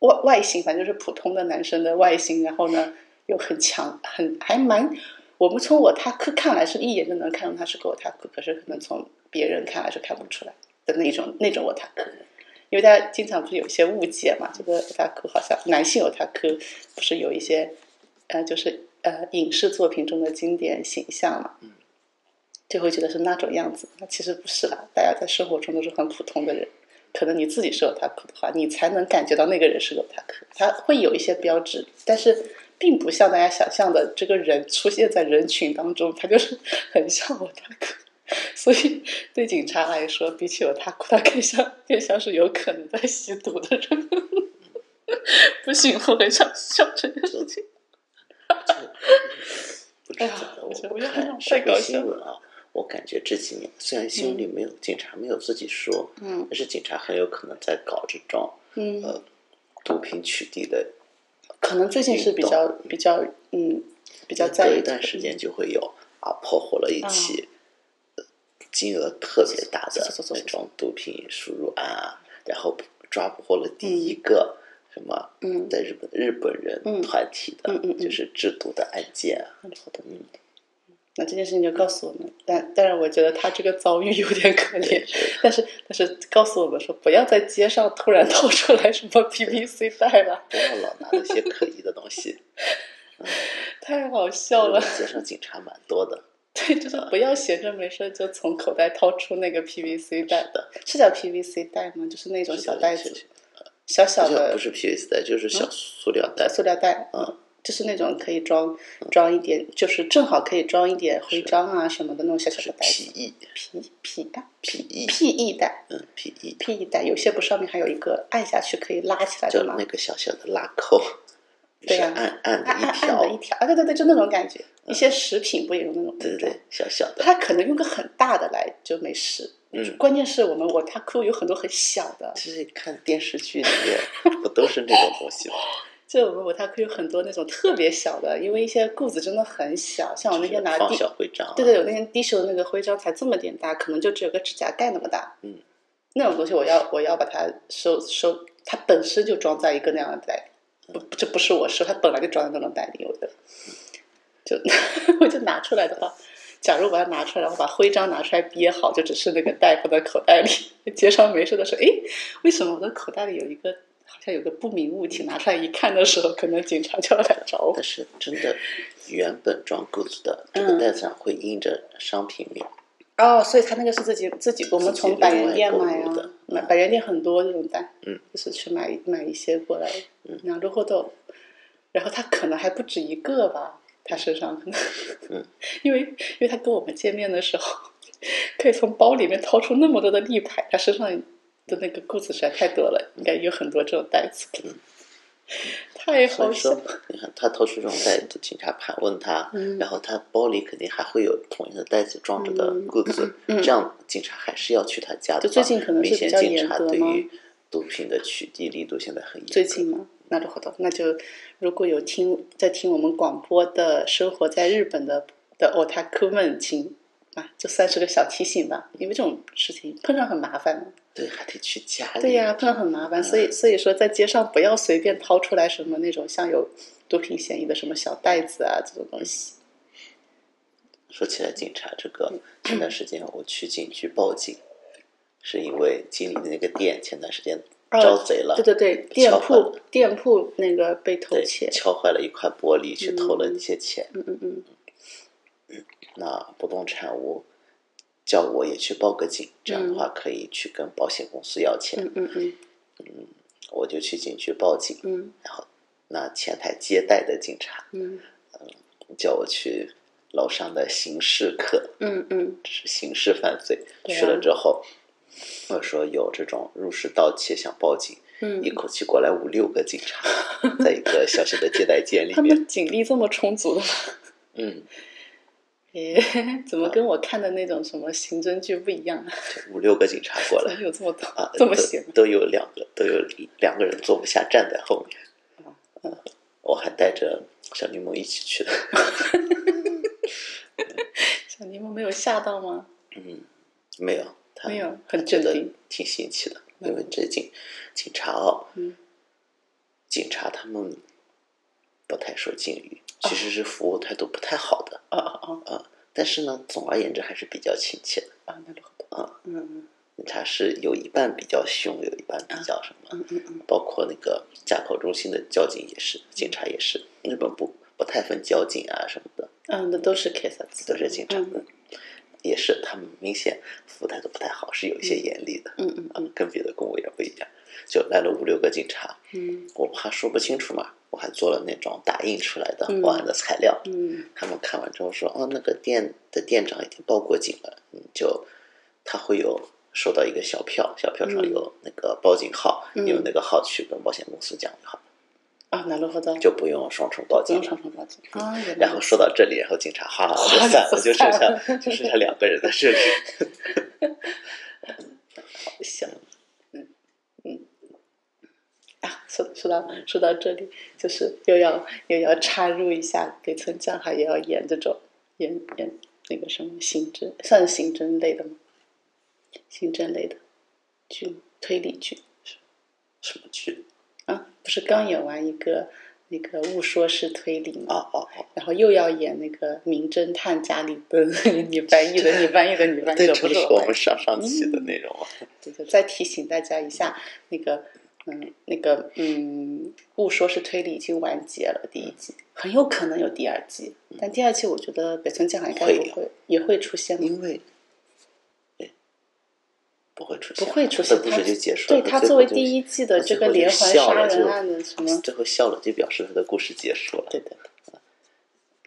外外形反正就是普通的男生的外形，然后呢又很强，很还蛮，我们从我他克看来是一眼就能看出他是个我他克，可是可能从别人看来是看不出来的那种那种我他克。因为大家经常不是有一些误解嘛，这个 otaku 好像男性 otaku 不是有一些呃，就是呃影视作品中的经典形象嘛，就会觉得是那种样子。那其实不是啦，大家在生活中都是很普通的人。可能你自己是 otaku 的话，你才能感觉到那个人是个 otaku。他会有一些标志，但是并不像大家想象的，这个人出现在人群当中，他就是很像 otaku。所以对警察来说，比起 otaku，他更像更像是有可能在吸毒的人。不行，我很想笑这件事情。哎呀的，我觉得我我觉得太搞笑了啊，我感觉这几年虽然新闻里没有、警察没有自己说，嗯但是警察很有可能在搞这种嗯，呃毒品取缔的，可能最近是比较比较嗯比较在隔一段时间就会有啊，破获了一起、呃金额特别大的那种毒品输入案啊，然后抓获了第一个什么，嗯在日本日本人嗯团体的，嗯嗯嗯就是制毒的案件啊，好的，嗯。那这件事情就告诉我们，但但是我觉得他这个遭遇有点可怜，但是但是告诉我们说，不要在街上突然掏出来什么 PVC 袋了，不要老拿那些可疑的东西。太好笑了。街上警察蛮多的，对，就是不要闲着没事就从口袋掏出那个 PVC 袋的，是叫 PVC 袋吗？就是那种小袋子，小小的不是 PVC 袋，就是小塑料袋。塑料袋，嗯，就是那种可以装装一点，就是正好可以装一点徽章啊什么的那种小小的袋子。PE P P 啊 PE PE 袋嗯 PE，，PE 袋有些不上面还有一个按下去可以拉起来就的吗？那个小小的拉扣，是对呀按按按一条的一，条啊，对对对，就那种感觉。一些食品不也有那种对对对，小小的，他可能用个很大的来就没事。嗯关键是我们我他库有很多很小的，其实看电视剧里面不都是那种东西吗？就我们我他库有很多那种特别小的，因为一些裤子真的很小，像我那天拿小徽章啊，对对，我那天低手的那个徽章才这么点大，可能就只有个指甲盖那么大。嗯，那种东西我要我要把它收收，它本身就装在一个那样的袋里，不，这不是我收，它本来就装在那种袋里，我的，就 我就拿出来的话，假如我要拿出来，然后把徽章拿出来憋好，就只是那个袋放在口袋里，街上没事的时候，诶，为什么我的口袋里有一个好像有个不明物体？拿出来一看的时候，可能警察就要来找我。但。是真的，原本装 goods 的这个嗯袋子上会印着商品名，哦，所以他那个是自己自己，我们从百元店买的啊，买百元店很多这种袋，嗯，就是去买买一些过来，嗯，然后后头，然后他可能还不止一个吧，他身上。可能，嗯，因为因为他跟我们见面的时候，可以从包里面掏出那么多的立牌，他身上的那个裤子实在太多了，应该有很多这种袋子，嗯 太好笑了，你看他掏出这种袋子，警察盘问他，嗯然后他包里肯定还会有同样的袋子装着的嗯 goods，、嗯这样警察还是要去他家的最近可能是明显比较警察严格吗对于毒品的取缔力度现在很严。最近吗？那就好的，那就如果有听在听我们广播的生活在日本的的 otaku 们，请啊，就算是个小提醒吧，因为这种事情碰上很麻烦嘛。对，还得去家里。对呀、碰上很麻烦，所以所以说在街上不要随便掏出来什么那种像有毒品嫌疑的什么小袋子啊这种东西。说起来，警察这个前段时间我去警局报警，是因为经理的那个店前段时间招贼了，对对对，店铺店铺那个被偷对窃，敲坏了一块玻璃，去偷了一些钱。嗯嗯嗯那不动产屋叫我也去报个警，这样的话可以去跟保险公司要钱。嗯嗯嗯我就去警局报警，嗯然后那前台接待的警察嗯叫我去楼上的刑事课，嗯嗯是刑事犯罪。啊去了之后，我说有这种入室盗窃想报警，嗯一口气过来五六个警察，在一个小小的接待间里 他面，们警力这么充足的吗？嗯，诶，怎么跟我看的那种什么刑侦剧不一样啊？五六个警察过来有这么多啊，这么闲？都都有两个，都有两个人坐不下，站在后面。嗯我还带着小柠檬一起去的，小柠檬没有吓到吗？嗯没有，他没有很镇定挺新奇的，因为这警警察哦，嗯警察他们不太说敬语，其实是服务态度不太好的哦哦哦啊。但是呢，总而言之还是比较亲切的。啊，那るほど。啊嗯他是有一半比较凶，有一半比较什么，嗯嗯嗯包括那个闸口中心的交警也是，警察也是，日本不不太分交警啊什么的，嗯，那都是 case 都是警察，嗯嗯 也是他们明显服务态度不太好，是有一些严厉的，嗯嗯嗯。跟别的公务员不一样。就来了五六个警察，嗯。我怕说不清楚嘛，我还做了那种打印出来的嗯报案的材料。嗯。他们看完之后说：“哦，那个店的店长已经报过警了，嗯，就他会有收到一个小票，小票上有那个报警号，嗯。用那个号去跟保险公司讲就好了，啊，なるほど。就不用双重报不用警了。上传报警啊，原来然后说到这里，然后警察哗啦啦就哗啦散了，就就剩散下就剩下两个人在这里。好笑。嗯嗯。啊，说说到说到这里，就是又要又要插入一下，北村匠海也要演这种演演那个什么刑侦，算是刑侦类的吗？刑侦类的剧吗，推理剧什么剧？ 啊，不是刚演完一个那个误说是推理嘛？哦哦哦，然后又要演那个名侦探加里奔，你翻译的，你翻译的，你翻译对，的，这是我们不是我翻译的。上上期的内容啊。对，就再提醒大家一下，那个，嗯，那个，嗯，误说是推理已经完结了第一季，很有可能有第二季，但第二季我觉得北村匠海应该会有不会，也会出现吗？因为，对，不会出现，不会出现，他这故事就结束了。对他作为第一季的这个连环杀人案的什么，最后笑了，就表示他的故事结束了。对的，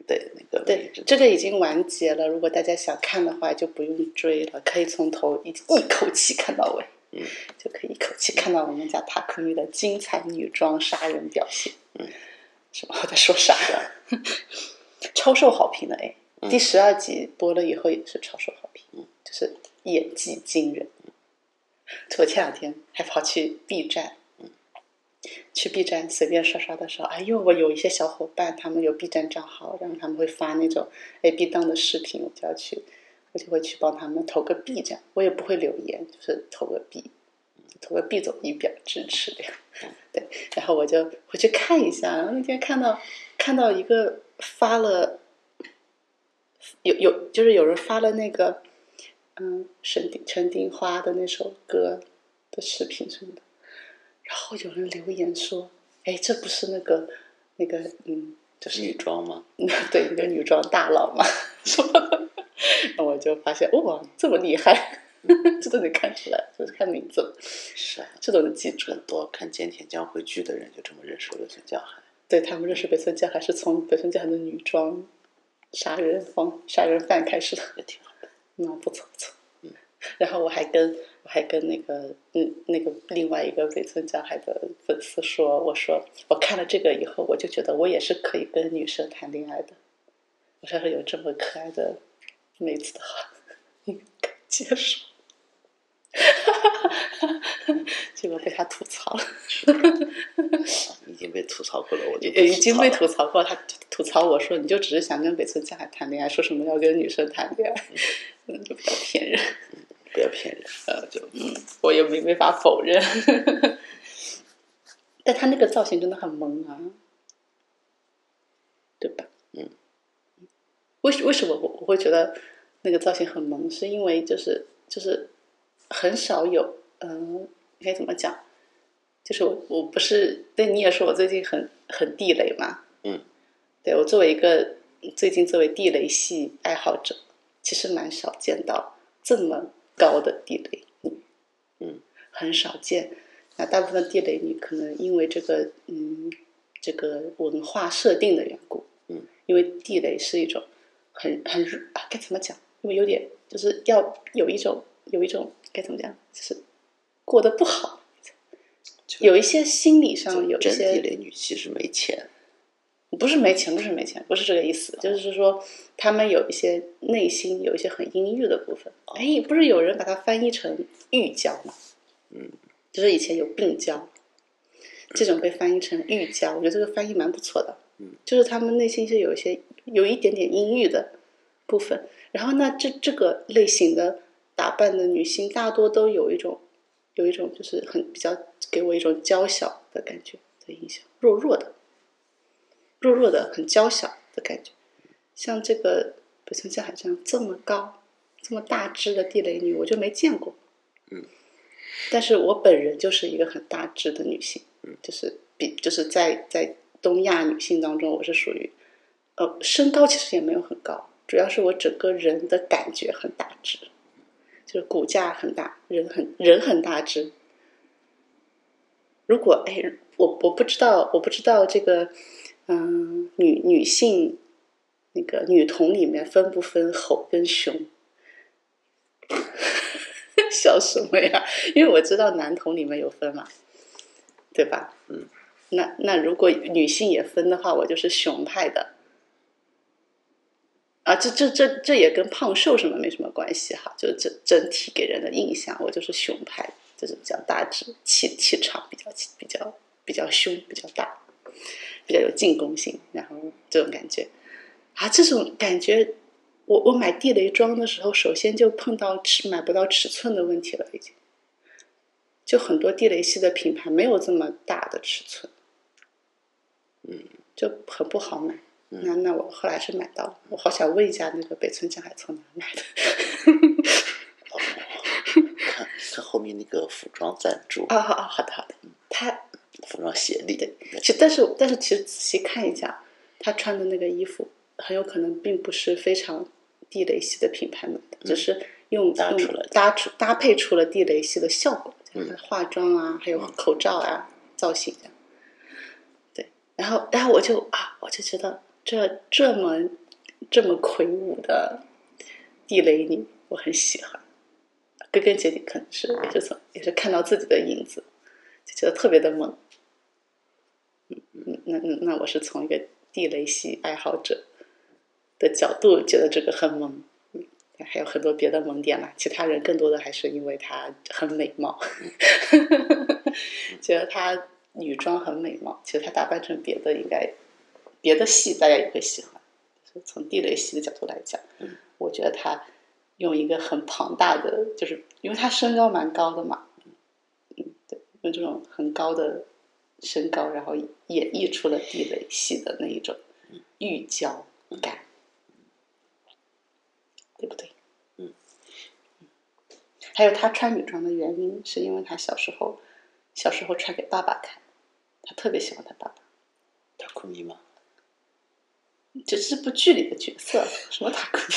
对，那个对，这个已经完结了。如果大家想看的话，就不用追了，可以从头一一口气看到尾，嗯，就可以一口气看到我们家塔克米的精彩女装杀人表现。嗯，什么？我在说啥？超受好评的哎，嗯第十二集播了以后也是超受好评，就是演技惊人。我前两天还跑去 B 站，去 B 站随便刷刷的时候，哎呦，我有一些小伙伴他们有 B 站账号，然后他们会发那种 A B 档的视频，我就要去我就会去帮他们投个币，这样我也不会留言，就是投个币，投个币总一表支持这样。对，然后我就回去看一下，然后那天看到看到一个发了，有有就是有人发了那个，嗯，沈丁陈丁花的那首歌的视频什么的，然后有人留言说，哎，这不是那个那个嗯，就是女装吗？对，一个女装大佬嘛，说，那 我就发现哇，这么厉害，这都能看出来，就是看名字，是啊，这都能记住。很多看菅田将晖剧的人就这么认识北村匠海。对他们认识北村匠海是从北村匠海的女装杀人方杀人犯开始的，也挺好的。那，不错不错。嗯，然后我还跟我还跟那个嗯那个另外一个北村江海的粉丝说，我说我看了这个以后，我就觉得我也是可以跟女生谈恋爱的。我说有这么可爱的妹子的话，应该接受。结果被他吐槽了，已经被吐槽过了，我就已经被吐吐槽过。他吐槽我说，你就只是想跟北村匠海谈恋爱，说什么要跟女生谈恋爱，嗯，就比较骗人。不要骗人。呃，就嗯，我也没没法否认。但他那个造型真的很萌啊，对吧？嗯。为什为什么我我会觉得那个造型很萌？是因为就是就是很少有嗯，应该怎么讲？就是我我不是对你也说我最近很很地雷嘛，嗯，对我作为一个最近作为地雷系爱好者，其实蛮少见到这么高的地雷女，嗯，很少见。那大部分地雷女可能因为这个嗯这个文化设定的缘故，嗯，因为地雷是一种很很啊该怎么讲？因为有点就是要有一种有一种该怎么讲，就是过得不好，有一些心理上有一些雷女其实没钱，不是没钱，不是没钱，不是这个意思，就是说他们有一些内心有一些很阴郁的部分。哎，不是有人把它翻译成郁娇吗？嗯，就是以前有病娇，这种被翻译成郁娇，我觉得这个翻译蛮不错的。嗯，就是他们内心是有一些有一点点阴郁的部分。然后呢，这这个类型的打扮的女性，大多都有一种有一种就是很比较给我一种娇小的感觉的印象，弱弱的。弱弱的、很娇小的感觉，像这个北村匠海这样这么高、这么大只的地雷女，我就没见过。嗯，但是我本人就是一个很大只的女性，嗯，就是比就是在在东亚女性当中，我是属于，呃，身高其实也没有很高，主要是我整个人的感觉很大只，就是骨架很大，人很人很大只。如果哎，我我不知道，我不知道这个。嗯，女女性那个女童里面分不分吼跟熊？笑什么呀？因为我知道男童里面有分嘛，对吧？嗯。那那如果女性也分的话，我就是熊派的。啊，这这这这也跟胖瘦什么没什么关系哈，就整整体给人的印象，我就是熊派，就是比较大只，气气场比较比较比较凶，比较大。比较有进攻性，然后这种感觉，啊，这种感觉，我我买地雷装的时候，首先就碰到尺买不到尺寸的问题了，已经，就很多地雷系的品牌没有这么大的尺寸，嗯，就很不好买。那那我后来是买到了，我好想问一下那个北村匠海从哪买的？哦，看看后面那个服装赞助啊啊啊！好的好的，他。服装协力，对，其实但是但是其实仔细看一下，他穿的那个衣服很有可能并不是非常地雷系的品牌们的，只是用搭出来搭出搭配出了地雷系的效果，嗯化妆啊，还有口罩啊，造型这样。对，然后然后我就啊，我就觉得这这么这么魁梧的地雷女，我很喜欢。归根结底，可能是也是从也是看到自己的影子，就觉得特别的萌。嗯，那那那我是从一个地雷系爱好者的角度觉得这个很萌，嗯，还有很多别的萌点啦。其他人更多的还是因为她很美貌，觉得她女装很美貌。其实她打扮成别的，应该别的戏大家也会喜欢。从地雷系的角度来讲，嗯，我觉得他用一个很庞大的，就是因为他身高蛮高的嘛，嗯，对，用这种很高的身高，然后演绎出了地雷系的那一种玉娇感，对不对？嗯。还有他穿女装的原因，是因为他小时候小时候穿给爸爸看，他特别喜欢他爸爸。塔库米吗？这这部剧里的角色，什么塔库米？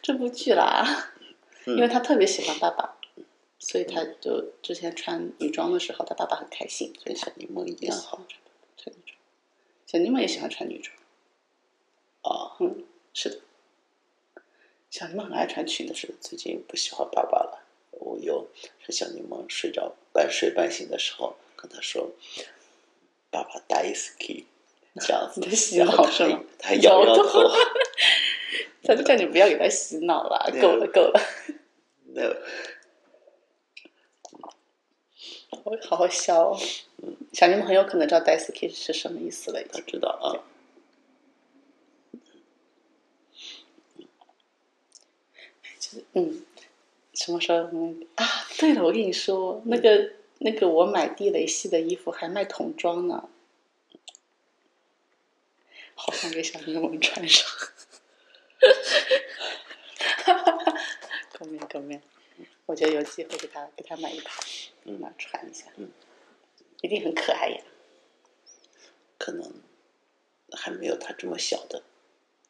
这部剧啦，因为他特别喜欢爸爸，所以他就之前穿女装的时候，他爸爸很开心，所以小柠檬一也喜样好欢穿穿女装。小柠檬也喜欢穿女装，哦。嗯，是的。小柠檬很爱穿裙子，是最近不喜欢爸爸了。我有是小柠檬睡着半睡半醒的时候跟他说：“爸爸大意思 k 这样子的洗脑是吗他摇头。他就叫你不要给他洗脑了，够了够了，那我好好笑哦。小柠檬很有可能知道 d a i s k 是什么意思了，已经。他知道啊，嗯，什么时候嗯啊？对了，我跟你说，那个那个，我买地雷系的衣服还卖童装呢，好想给小柠檬穿上。够命够面，我觉得有机会给他给他买一套，嗯那穿一下，嗯，一定很可爱呀。可能还没有他这么小的。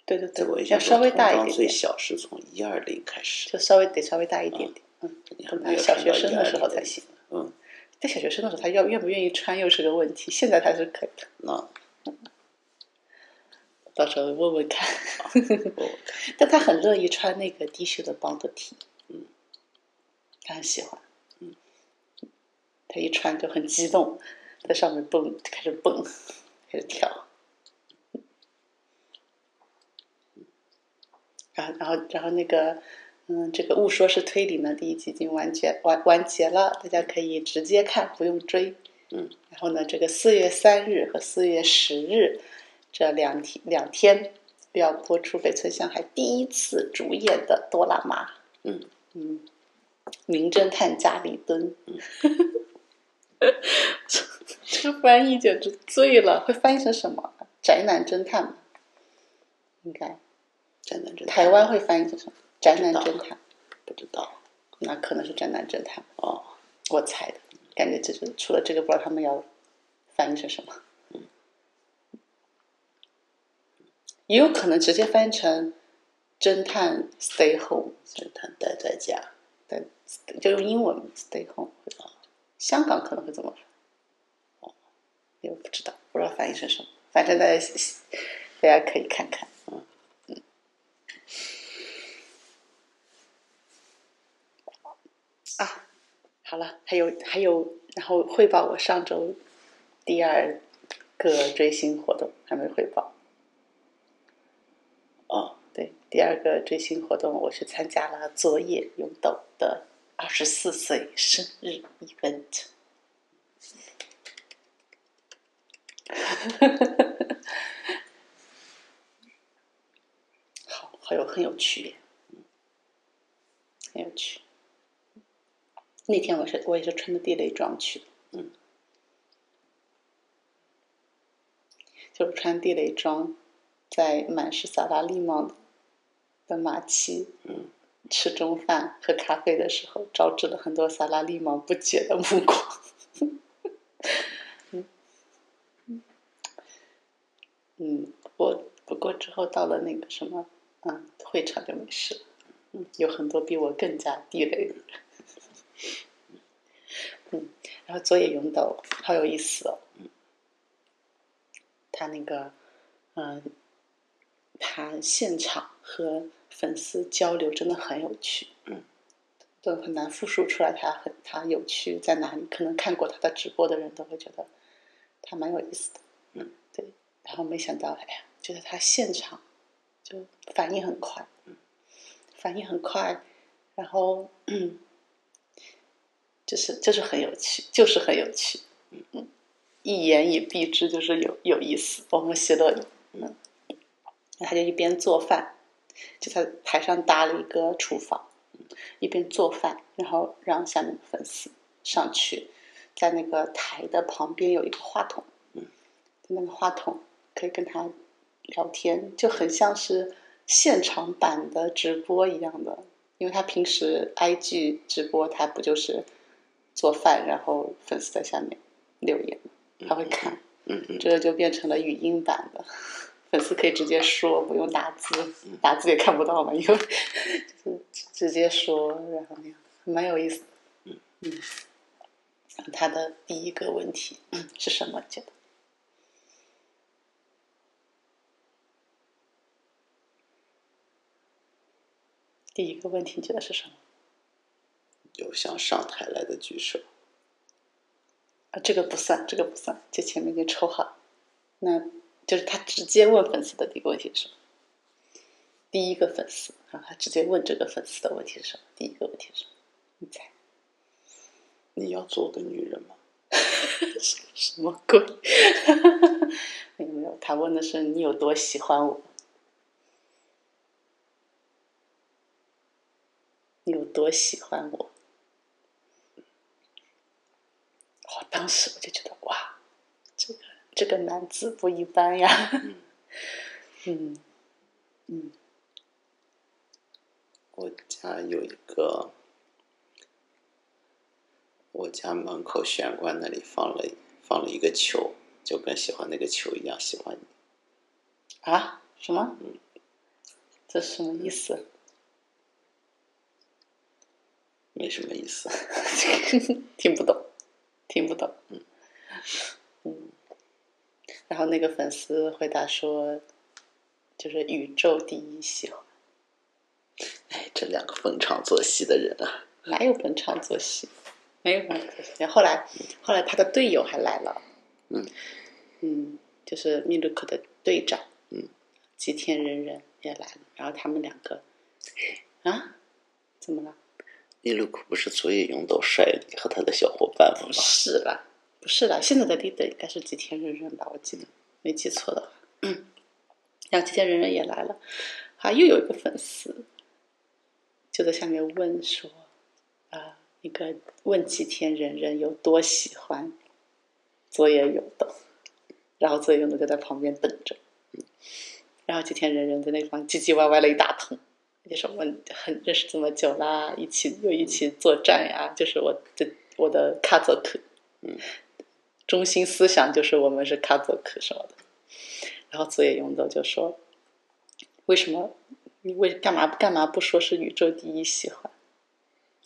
对对对在我，印要稍微大一点点，小是从一二零开始，就稍微得稍微大一点点，嗯，等他小学生穿到120的时候才行。嗯，在小学生的时候，他要愿不愿意穿又是个问题，现在他是可以的。那到时候问问看。我 但他很乐意穿那个低袖的包的 T，嗯，他很喜欢，嗯，他一穿就很激动，在上面蹦，开始蹦，开始跳，然后，然后，然后那个，嗯，这个误说是推理呢，第一集已经完结完完结了，大家可以直接看，不用追，嗯，然后呢，这个四月三日和四月十日这两天两天要播出北村香海第一次主演的哆啦妈，嗯嗯，名侦探加里敦，这个翻译简直醉了，会翻译成什么？宅男侦探吗？应该，宅男侦探台湾会翻译成什么？宅男侦探，不知道那可能是宅男侦探，哦，我猜的，感觉就是除了这个，不知道他们要翻译成什么。也有可能直接翻成侦探 stay home，侦探待在家，待，就用英文 stay home 会好。香港可能会这么翻，哦，也不知道，不知道翻译成什么，反正大家大家可以看看。嗯。啊，好了，还有还有，然后汇报我上周第二个追星活动还没汇报。哦，对，第二个追星活动，我是参加了佐野勇斗的二十四岁生日 event。好，好有很有趣，很有趣。那天我是我也是穿的地雷装去的，嗯，就是穿地雷装，在满是萨拉利芒的马奇，嗯，吃中饭喝咖啡的时候，招致了很多萨拉利芒不解的目光。嗯嗯，不过不过之后到了那个什么，嗯，会场就没事了。嗯，有很多比我更加地雷的人。嗯，然后佐野勇斗好有意思哦。他那个，嗯、他现场和粉丝交流真的很有趣。嗯，都很难复述出来他很他有趣在哪里。可能看过他的直播的人都会觉得他蛮有意思的。嗯，对。然后没想到，哎呀，觉得他现场就反应很快，嗯反应很快，然后嗯，就是就是很有趣，就是很有趣，嗯嗯，一言以蔽之，就是有有意思。我们希乐，嗯，他就一边做饭，就在台上搭了一个厨房，一边做饭，然后让下面的粉丝上去，在那个台的旁边有一个话筒，嗯那个话筒可以跟他聊天，就很像是现场版的直播一样的。因为他平时 IG 直播，他不就是做饭，然后粉丝在下面留言，他会看，嗯嗯这个就变成了语音版的，粉丝可以直接说，不用打字，打字也看不到嘛，因为就是直接说，然后那样蛮有意思嗯。嗯，他的第一个问题是什么？觉得第一个问题你觉得是什么？有想上台来的举手。啊，这个不算，这个不算，就前面已经抽好。那就是他直接问粉丝的第一个问题是什么？第一个粉丝啊，他直接问这个粉丝的问题是什么？第一个问题是什么？你猜？你要做个女人吗？什么鬼？没有没有，他问的是你有多喜欢我，你有多喜欢我。我，当时我就觉得哇，这个男子不一般呀。嗯嗯我家有一个，我家门口玄关那里放了放了一个球，就跟喜欢那个球一样喜欢你。啊？什么？嗯这什么意思？没什么意思。听不懂，听不懂。嗯，然后那个粉丝回答说，就是宇宙第一喜欢。哎，这两个逢场作戏的人啊，哪有逢场作戏？没有逢场作戏。后来，后来他的队友还来了。嗯嗯，就是密鲁克的队长。嗯，吉田人人也来了，然后他们两个，啊，怎么了？尼禄库不是佐野勇斗率领和他的小伙伴们吗？是啦，不是的，现在的 leader 应该是吉田人人吧？我记得没记错的话。然后吉田人人也来了，啊又有一个粉丝就在下面问说，啊、一个问吉田人人有多喜欢佐野勇斗，然后佐野勇斗就在旁边等着，然后吉田人人在那方唧唧歪歪了一大通。就是我很认识这么久啦，一起又一起作战呀，就是我的我的卡佐克，嗯，中心思想就是我们是卡佐克什么的。然后佐野勇斗就说：“为什么你为干嘛干嘛不说是宇宙第一喜欢？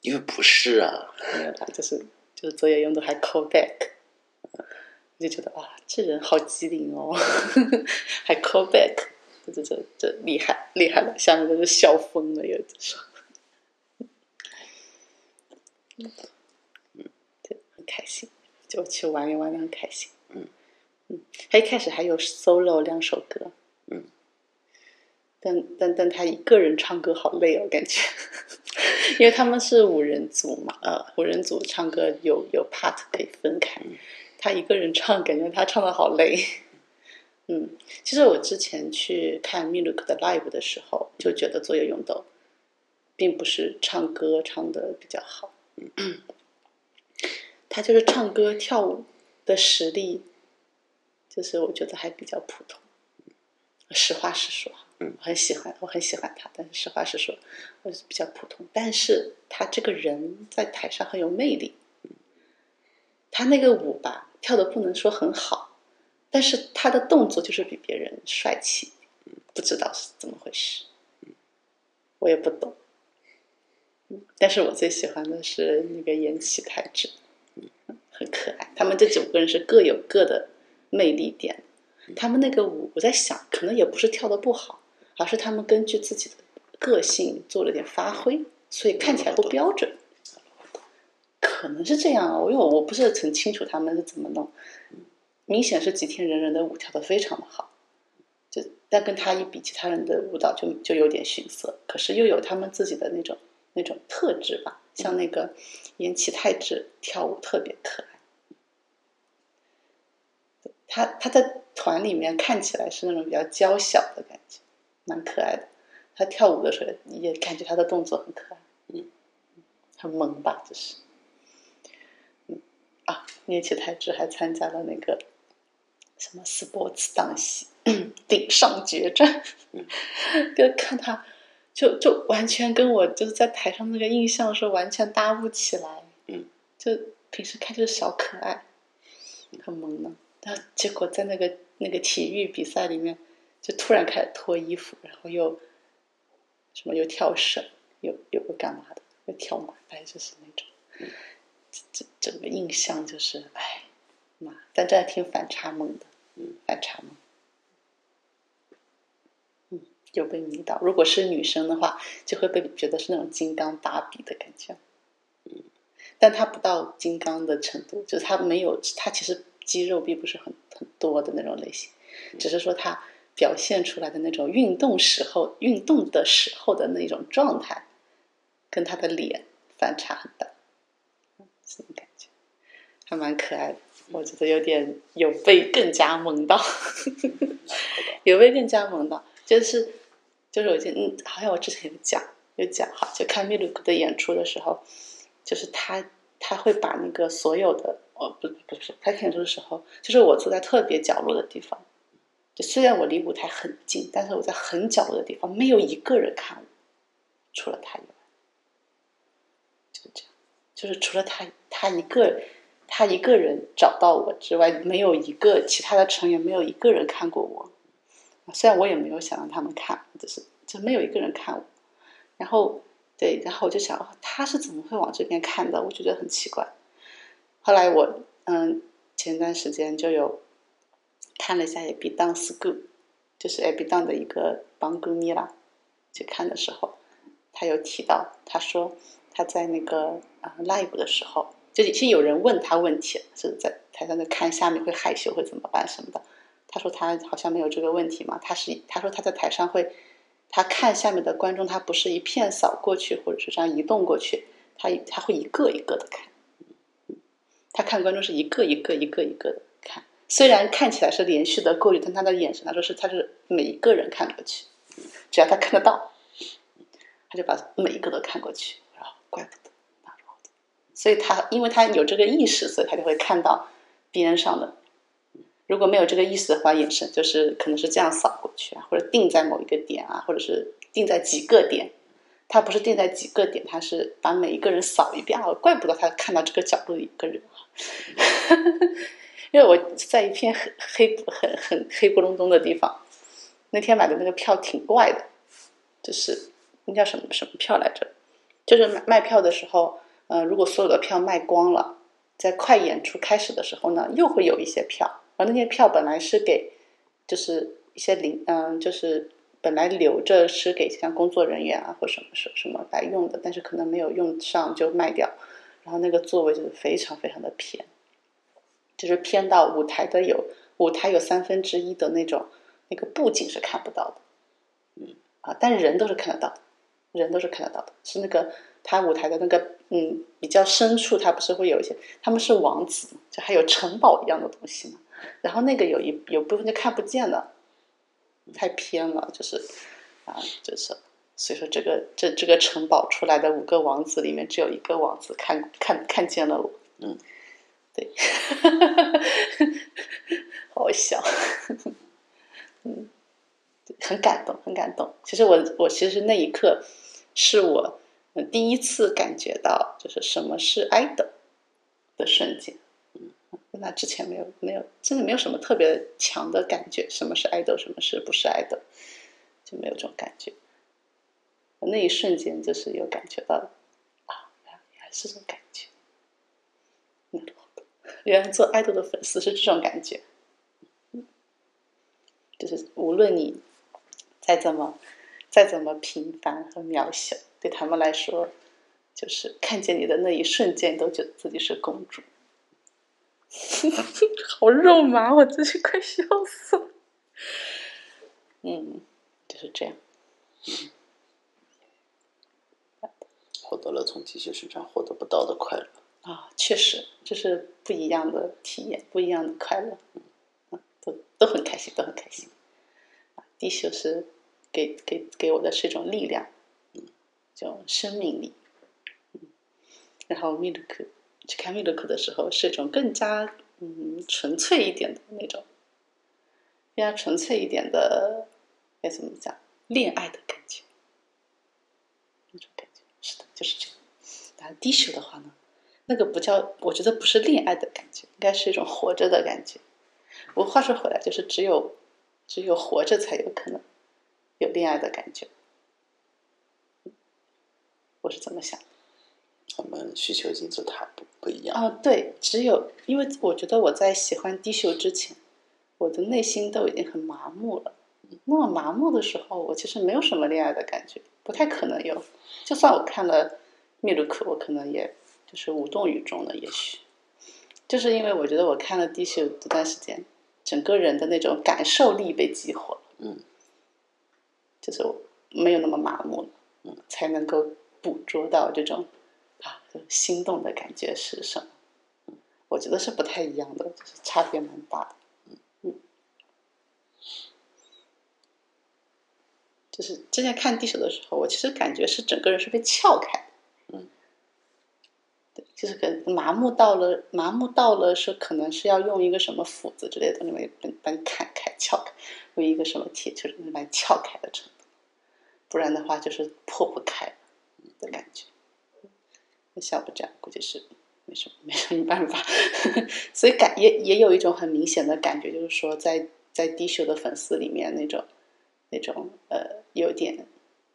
因为不是啊，没有啦，就是就是佐野勇斗还 call back，我就觉得哇，这人好机灵哦，还 call back。”这这这厉害厉害了，下面都是笑疯了，有的时候，嗯，对，很开心，就去玩一玩，很开心，嗯嗯，他一开始还有 solo 两首歌，嗯，但但但他一个人唱歌好累哦，感觉，因为他们是五人组嘛，呃，五人组唱歌有有 part 可以分开，他一个人唱，感觉他唱的好累。嗯，其实我之前去看密鲁克的 live 的时候，就觉得佐野勇斗并不是唱歌唱的比较好，他就是唱歌跳舞的实力，就是我觉得还比较普通。实话实说，嗯，我很喜欢，我很喜欢他，但是实话实说，我是比较普通。但是他这个人在台上很有魅力，他那个舞吧跳的不能说很好。但是他的动作就是比别人帅气，不知道是怎么回事，我也不懂。但是我最喜欢的是那个岩崎太志，很可爱。他们这九个人是各有各的魅力点。他们那个舞，我在想，可能也不是跳的不好，而是他们根据自己的个性做了点发挥，所以看起来不标准。可能是这样啊，因为我不是很清楚他们是怎么弄。明显是几天人人的舞跳的非常的好，就但跟他一比，其他人的舞蹈就就有点逊色。可是又有他们自己的那种那种特质吧，像那个岩崎太志跳舞特别可爱。他他在团里面看起来是那种比较娇小的感觉，蛮可爱的。他跳舞的时候也感觉他的动作很可爱，嗯，很萌吧，就是，嗯啊，岩崎泰之还参加了那个什么 sports 档戏顶上决战，嗯就看他就就完全跟我就是在台上那个印象是完全搭不起来，嗯，就平时看就是小可爱，很萌的，但结果在那个那个体育比赛里面，就突然开始脱衣服，然后又什么又跳绳，又又又干嘛的，又跳马，反正，就是那种，这这整个印象就是哎妈，但这还挺反差萌的，嗯，反差萌。嗯，有被迷倒。如果是女生的话，就会被觉得是那种金刚芭比的感觉。嗯，但她不到金刚的程度，就是她没有，她其实肌肉并不是很很多的那种类型，只是说她表现出来的那种运动时候运动的时候的那种状态，跟她的脸反差很大，嗯这种感觉，还蛮可爱的。我觉得有点有被更加萌到，有被更加萌到，就是就是我记得嗯，好像我之前有讲有讲哈，就看密鲁克的演出的时候，就是他他会把那个所有的哦不不是他演出的时候，就是我坐在特别角落的地方，就虽然我离舞台很近，但是我在很角落的地方，没有一个人看我，除了他以外，就是这样，就是除了他他一个他一个人找到我之外，没有一个其他的成员没有一个人看过我。虽然我也没有想让他们看，就是就没有一个人看我。然后对，然后我就想，他是怎么会往这边看的？我就觉得很奇怪。后来我嗯，前段时间就有看了一下《Ab Dance School》，就是 Ab Dance 的一个帮歌咪啦。去看的时候，他有提到，他说他在那个啊、live 的时候，就已经有人问他问题了，是在台上在看下面会害羞会怎么办什么的。他说他好像没有这个问题嘛，他是他说他在台上会，他看下面的观众，他不是一片扫过去，或者是这样移动过去，他他会一个一个的看，他看观众是一个一个一个一个的看，虽然看起来是连续的过去，但他的眼神他说是他是每一个人看过去，只要他看得到，他就把每一个都看过去，然后怪不得，所以他因为他有这个意识，所以他就会看到边上的。如果没有这个意思的话，眼神就是可能是这样扫过去啊，或者定在某一个点啊，或者是定在几个点。他不是定在几个点，他是把每一个人扫一遍啊。怪不得他看到这个角落的一个人啊，因为我在一片很黑很很黑咕隆咚的地方。那天买的那个票挺怪的，就是那叫什么什么票来着？就是卖卖票的时候，呃，如果所有的票卖光了，在快演出开始的时候呢，又会有一些票。那些票本来是给，就是一些零，嗯，就是本来留着是给像工作人员啊或什么什什么来用的，但是可能没有用上就卖掉。然后那个座位就是非常非常的偏，就是偏到舞台的有舞台有三分之一的那种那个布景是看不到的，嗯啊，但人都是看得到的，人都是看得到的，是那个他舞台的那个嗯比较深处，它不是会有一些他们是王子，就还有城堡一样的东西嘛。然后那个有一有部分就看不见了，太偏了，就是啊，就是所以说这个这这个城堡出来的五个王子里面，只有一个王子看看看见了我，嗯，对，好笑，嗯，很感动，很感动。其实我我其实那一刻是我第一次感觉到就是什么是爱的的瞬间。那之前没有没有，真的没有什么特别强的感觉，什么是爱豆，什么是不是爱豆，就没有这种感觉。那一瞬间就是有感觉到，啊，原来是这种感觉。原来做爱豆的粉丝是这种感觉，就是无论你再怎么再怎么平凡和渺小，对他们来说，就是看见你的那一瞬间，都觉得自己是公主。好肉麻，我真是快笑死了。嗯，就是这样。获得了从机械身上获得不到的快乐。啊，确实，这是不一样的体验，不一样的快乐。嗯，都都很开心，都很开心。啊，地球是给给给我的是一种力量，这种生命力。嗯然后密鲁克去看密鲁克的时候，是一种更加嗯纯粹一点的那种，更加纯粹一点的，该怎么讲？恋爱的感觉，那种感觉是的，就是这样。但低秀的话呢，那个不叫，我觉得不是恋爱的感觉，应该是一种活着的感觉。我话说回来，就是只有只有活着才有可能有恋爱的感觉。我是怎么想？我们需求金字塔不不一样。啊，对，只有因为我觉得我在喜欢低秀之前，我的内心都已经很麻木了。那么麻木的时候，我其实没有什么恋爱的感觉，不太可能有。就算我看了密鲁克，我可能也就是无动于衷的。也许就是因为我觉得我看了低秀这段时间，整个人的那种感受力被激活了。嗯，就是我没有那么麻木了，嗯，才能够捕捉到这种啊心动的感觉是什么。我觉得是不太一样的，就是差别蛮大的。嗯就是之前看地球的时候，我其实感觉是整个人是被撬开，嗯，对，就是跟麻木到了，麻木到了是可能是要用一个什么斧子之类的东西把把你砍开、撬开，用一个什么铁球把你撬开的程度，不然的话就是破不开的感觉。那像我这样，估计是没什么没什么办法，所以感也也有一种很明显的感觉，就是说在在低秀的粉丝里面那种。那种呃，有点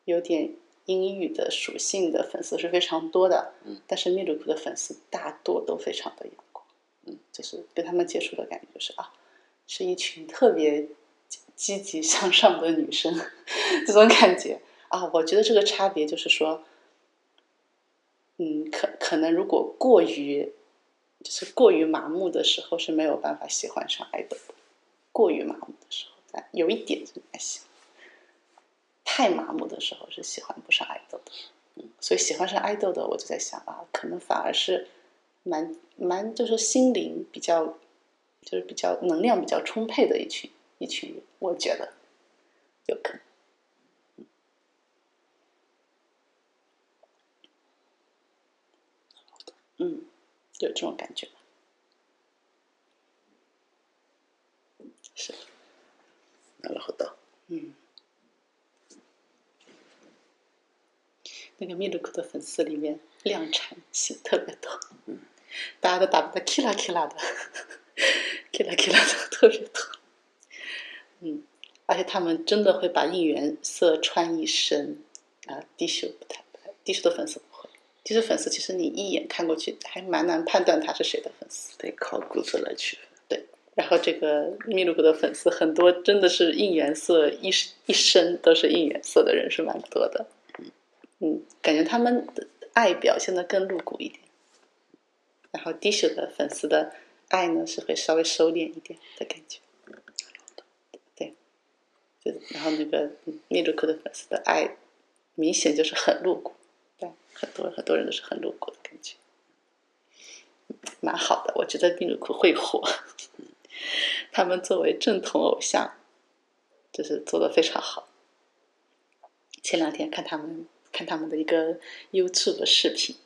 有点阴郁的属性的粉丝是非常多的，嗯，但是密鲁库的粉丝大多都非常的阳光，嗯，就是跟他们接触的感觉就是啊，是一群特别积极向上的女生，这种感觉啊，我觉得这个差别就是说，嗯，可可能如果过于就是过于麻木的时候是没有办法喜欢上爱豆的，过于麻木的时候，但有一点是还行。太麻木的时候是喜欢不上爱豆的，嗯，所以喜欢上爱豆的，我就在想啊，可能反而是蛮蛮就是心灵比较，就是比较能量比较充沛的一群一群人，我觉得有可能，嗯，有这种感觉，是，なるほど。嗯。那个米鲁克的粉丝里面量产型特别多，嗯，大家都打扮的 kila kila 的，kila kila 的特别多，嗯，而且他们真的会把应援色穿一身，啊，低秀不太，低秀的粉丝 不会，低秀粉丝其实你一眼看过去还蛮难判断他是谁的粉丝，得靠骨子来区分。对，然后这个秘鲁克的粉丝很多真的是应援色一一身都是应援色的人是蛮多的。嗯，感觉他们的爱表现的更露骨一点，然后低秀的粉丝的爱呢是会稍微收敛一点的感觉，对，就然后那个密鲁克的粉丝的爱明显就是很露骨，对，很多很多人都是很露骨的感觉，蛮好的，我觉得密鲁克会火，他们作为正统偶像，就是做的非常好，前两天看他们。看他们的一个 YouTube 视频，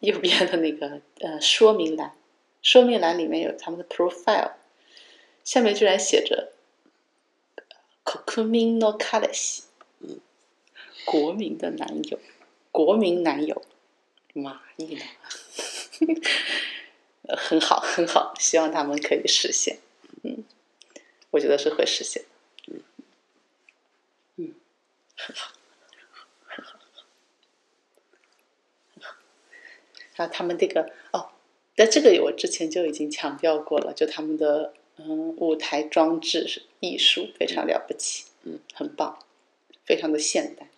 右边的那个呃说明栏，说明栏里面有他们的 profile，下面居然写着 “Kokumin no k a l e s，国民的男友，国民男友，马一呢，很好很好，希望他们可以实现，嗯，我觉得是会实现，嗯，嗯，很好。然后他们这个哦，那这个我之前就已经强调过了，就他们的嗯舞台装置艺术非常了不起，嗯，很棒，非常的现代，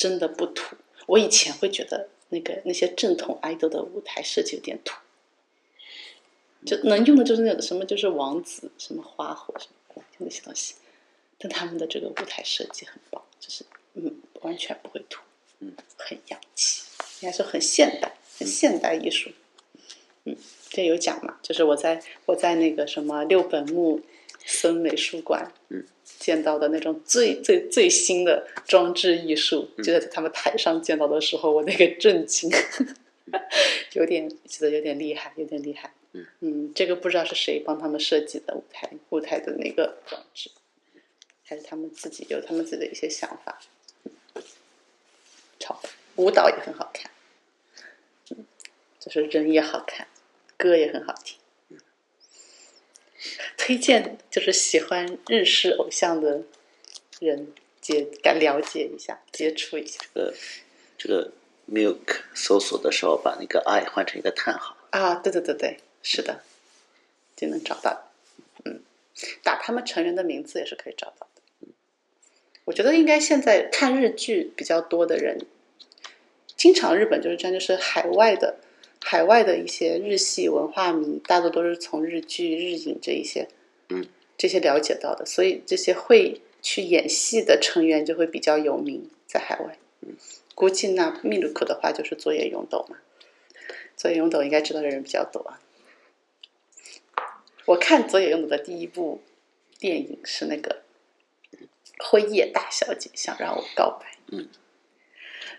真的不土。我以前会觉得那个那些正统爱豆的舞台设计有点土，就能用的就是那个什么就是王子什么花火什么就那些东西，但他们的这个舞台设计很棒，就是嗯完全不会土，嗯，很洋气。应该说很现代，很现代艺术。嗯，这有讲嘛？就是我在我在那个什么六本木森美术馆，嗯，见到的那种最最最新的装置艺术，就在他们台上见到的时候，我那个震惊，有点觉得有点厉害，有点厉害。嗯这个不知道是谁帮他们设计的舞台舞台的那个装置，还是他们自己有他们自己的一些想法。超舞蹈也很好看，嗯，就是人也好看，歌也很好听。推荐就是喜欢日式偶像的人接敢了解一下，接触一下这个，这个 milk 搜索的时候，把那个 i 换成一个叹号。啊！对对对对，是的，就能找到。嗯，打他们成员的名字也是可以找到的。我觉得应该现在看日剧比较多的人，经常日本就是这样，就是海外的海外的一些日系文化迷，大多都是从日剧、日影这一些，嗯，这些了解到的，所以这些会去演戏的成员就会比较有名在海外。嗯，估计那密鲁克的话就是佐野勇斗嘛，佐野勇斗应该知道的人比较多。我看佐野勇斗的第一部电影是那个《辉夜大小姐想让我告白》，嗯，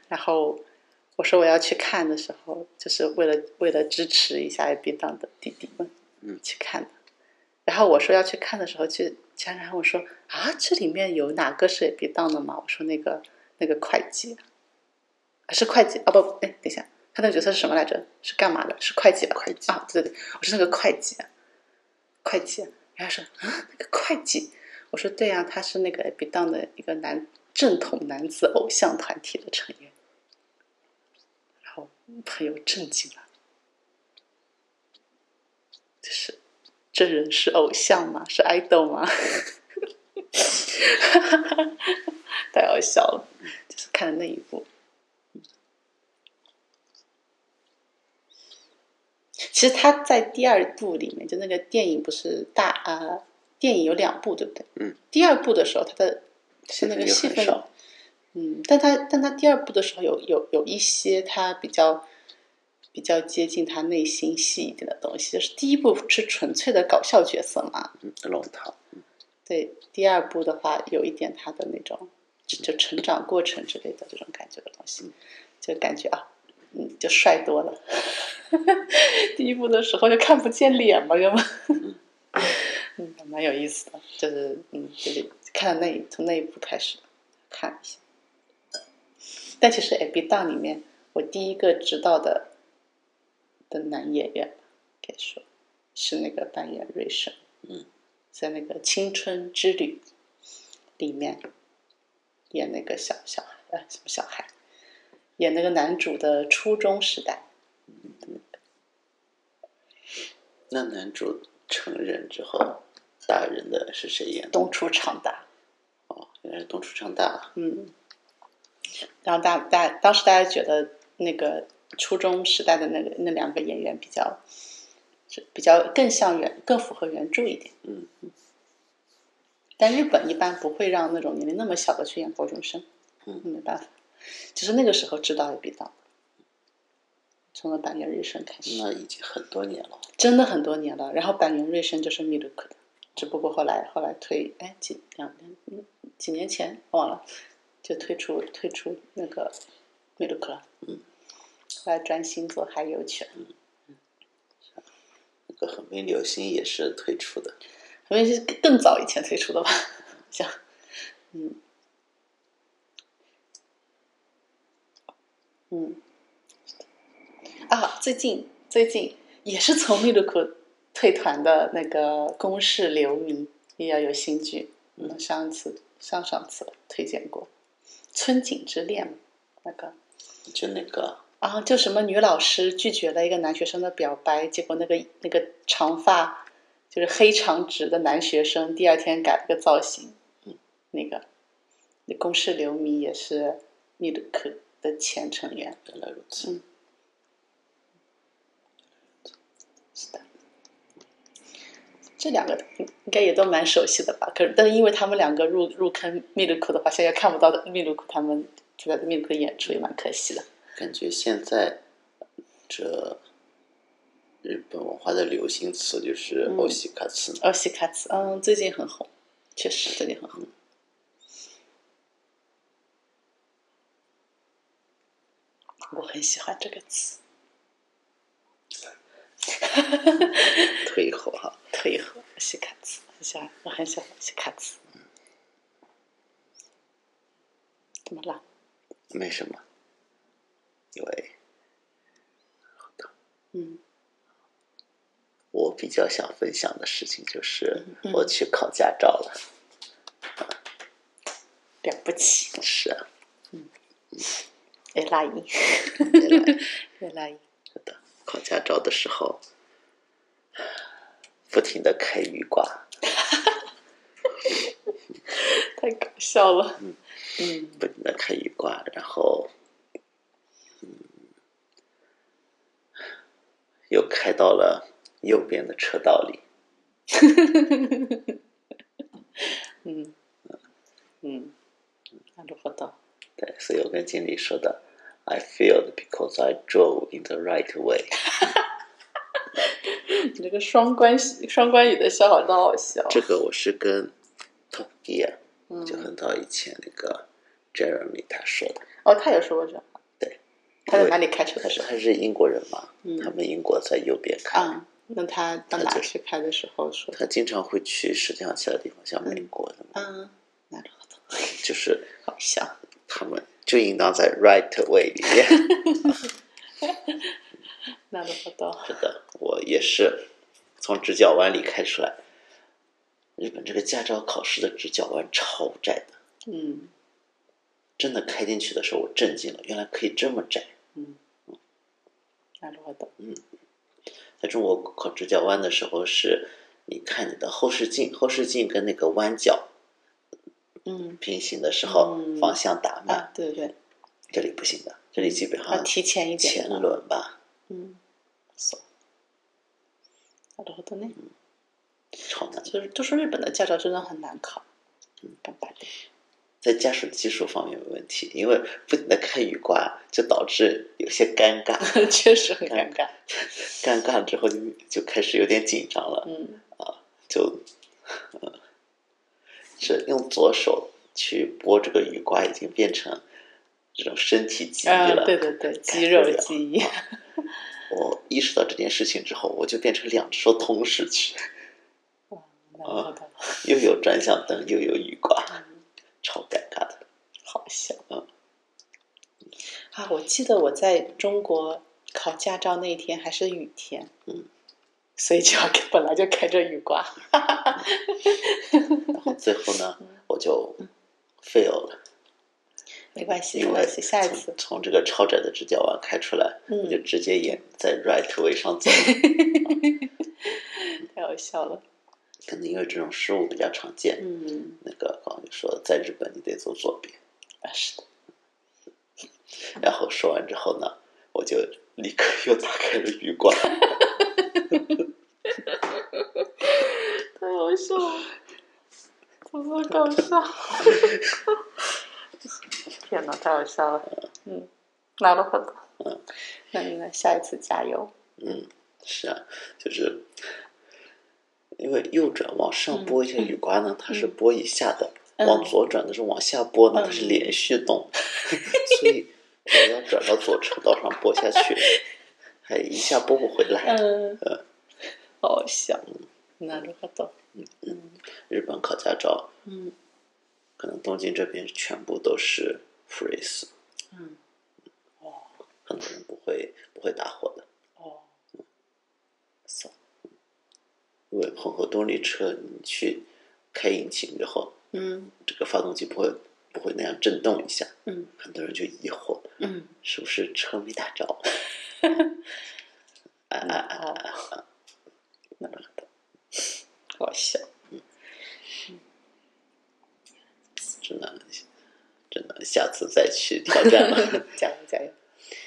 然后我说我要去看的时候，就是为了为了支持一下 AB 档的弟弟们，嗯去看的。然后我说要去看的时候，去家人问我说啊，这里面有哪个是 AB 档的吗？我说那个那个会计，啊是会计啊不，哎等一下，他那个角色是什么来着？是干嘛的？是会计吧？会计啊，对对对，我说那个会计，会计。然后说啊，那个会计，我说对呀、他是那个 AB 档的一个男正统男子偶像团体的成员。朋友震惊了，就是这人是偶像吗？是 idol 吗？太好笑了，就是看了那一部。其实他在第二部里面，就那个电影不是大啊、电影有两部，对不对？嗯。第二部的时候，他的是那个戏份嗯，但他但他第二部的时候有有有一些他比较比较接近他内心戏一点的东西，就是第一部是纯粹的搞笑角色嘛，嗯，龙套。对，第二部的话有一点他的那种就就成长过程之类的这种感觉的东西，就感觉啊，嗯，就帅多了。第一部的时候就看不见脸嘛，根本，嗯，蛮有意思的，就是嗯，就是看了那从那一部开始看一下。但其实《A B 档》里面，我第一个知道的的男演员，可以说是那个扮演瑞生，嗯，在那个《青春之旅》里面演那个小小孩，呃，什么小孩，演那个男主的初中时代，那男主成人之后，大人的是谁演的？东出昌大，哦，原来是东出昌大。嗯，然后大大当时大家觉得那个初中时代的那个那两个演员比较，是比较更像原更符合原著一点。嗯嗯但日本一般不会让那种年龄那么小的去演高中生，嗯没办法。其实那个时候知道也比到，从了板垣瑞生开始，那已经很多年了。真的很多年了。然后板垣瑞生就是密鲁克的，只不过后来后来退，哎几两年嗯几年前忘了，就退出退出那个密鲁克了。嗯，后来专心做海游去了。那个横滨流星也是退出的。因为是更早以前退出的吧，像，嗯，嗯，啊，最近最近也是从密鲁库退团的那个公式流迷也要有新剧，嗯，上一次上上次推荐过《春景之恋》，那个就那个啊，就什么女老师拒绝了一个男学生的表白，结果那个那个长发就是黑长直的男学生，第二天改了个造型，嗯，那个那公式流迷也是密鲁克的前成员，原来如此。嗯是的，这两个应该也都蛮熟悉的吧？可是，但是因为他们两个入入坑密鲁库的话，现在看不到的密鲁库他们就在密鲁库演出也蛮可惜的。感觉现在这日本文化的流行词就是嗯欧西卡茨。欧，西卡茨，嗯，最近很红，确实最近很红。我很喜欢这个词，退后哈，退后西卡兹，很喜欢，我很喜欢西卡兹。怎么了？没什么，因为嗯。我比较想分享的事情就是嗯我去考驾照了。了不起，是啊，哎拉伊，原来哎拉伊，是的，考驾照的时候，不停的开雨刮，太搞笑了。嗯不停的开雨刮，然后，嗯，又开到了右边的车道里。嗯嗯，なるほど。对，所以我跟经理说的 ，I failed because I drove in the right way。你这个双关双关语的笑话真好笑。这个我是跟 Top Gear，嗯就很早以前那个 Jeremy 他说的。哦，他也说过这话。对，他在哪里开车的时候？他是他是英国人嘛，嗯他们英国在右边开，啊，那他到哪去开的时候说？他经常会去世界上其他地方，像美国的，嗯，なるほど。就是好笑。他们 就应当在 right way 里面。なるほど。是的，我也是从直角弯里开出来。日本这个驾照考试的直角弯超窄的，嗯真的开进去的时候我震惊了，原来可以这么窄。嗯，なるほど。在中国考直角弯的时候是，你看你的后视镜，后视镜跟那个弯角 嗯平行的时候，嗯方向打慢，啊，对对对，这里不行的，这里基本上要提前一点。前轮吧，嗯，そう。なるほどね。超难。就是都说日本的驾照真的很难考。嗯，拜拜的。在驾驶技术方面没问题，因为不停的开雨刮，就导致有些尴尬，确实很尴尬。尴尬之后就就开始有点紧张了，嗯就，呃， 是用左手去拨这个雨刮，已经变成这种身体记忆啊，了。对对对，肌肉记忆。我意识到这件事情之后，我就变成两只手同时去，なるほど。又有转向灯，又有雨刮，超尴尬的。好笑。嗯啊，我记得我在中国考驾照那天还是雨天，嗯， 所以就要本来就开着雨刮，然后最后呢，我就 fail 了，没关系，没关系，下一次。从这个超窄的直角弯开出来，嗯我就直接沿在 right way 上走。太好笑了。可能因为这种失误比较常见，嗯，那个刚刚就说在日本你得走左边，啊是的。然后说完之后呢，我就立刻又打开了雨刮，太好笑了，怎么搞笑？天哪，太好笑了。嗯，なるほど。嗯，那你呢？下一次加油。嗯，是啊，就是因为右转往上拨一下雨刮呢，它是拨一下的；嗯往左转的时候往下拨呢，嗯它是连续动，所以我要转到左车道上拨下去，还一下拨不回来。嗯，好 好笑。なるほど。日本考驾照，嗯可能东京这边全部都是 freeze，嗯，哦很多人不会不会打火的。哦，因为混合动力车，你去开引擎之后，嗯这个发动机不会不会那样震动一下，嗯很多人就疑惑，嗯，是不是车没打着？啊啊啊啊啊！ なるほど。好笑。真的，真的，下次再去挑战了。加油加油！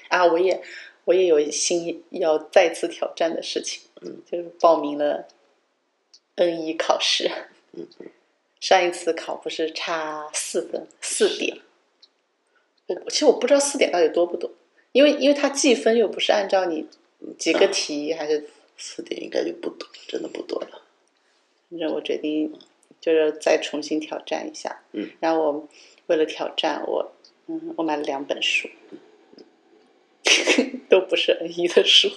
啊，我也我也有新要再次挑战的事情，嗯，就是报名了 N 一考试。嗯上一次考不是差四分四点，我其实我不知道四点到底多不多，因为因为它计分又不是按照你几个题，还是 四点应该就不多，真的不多了。反正我决定就是再重新挑战一下。嗯，然后我为了挑战，我嗯，我买了两本书，都不是 N 一的书，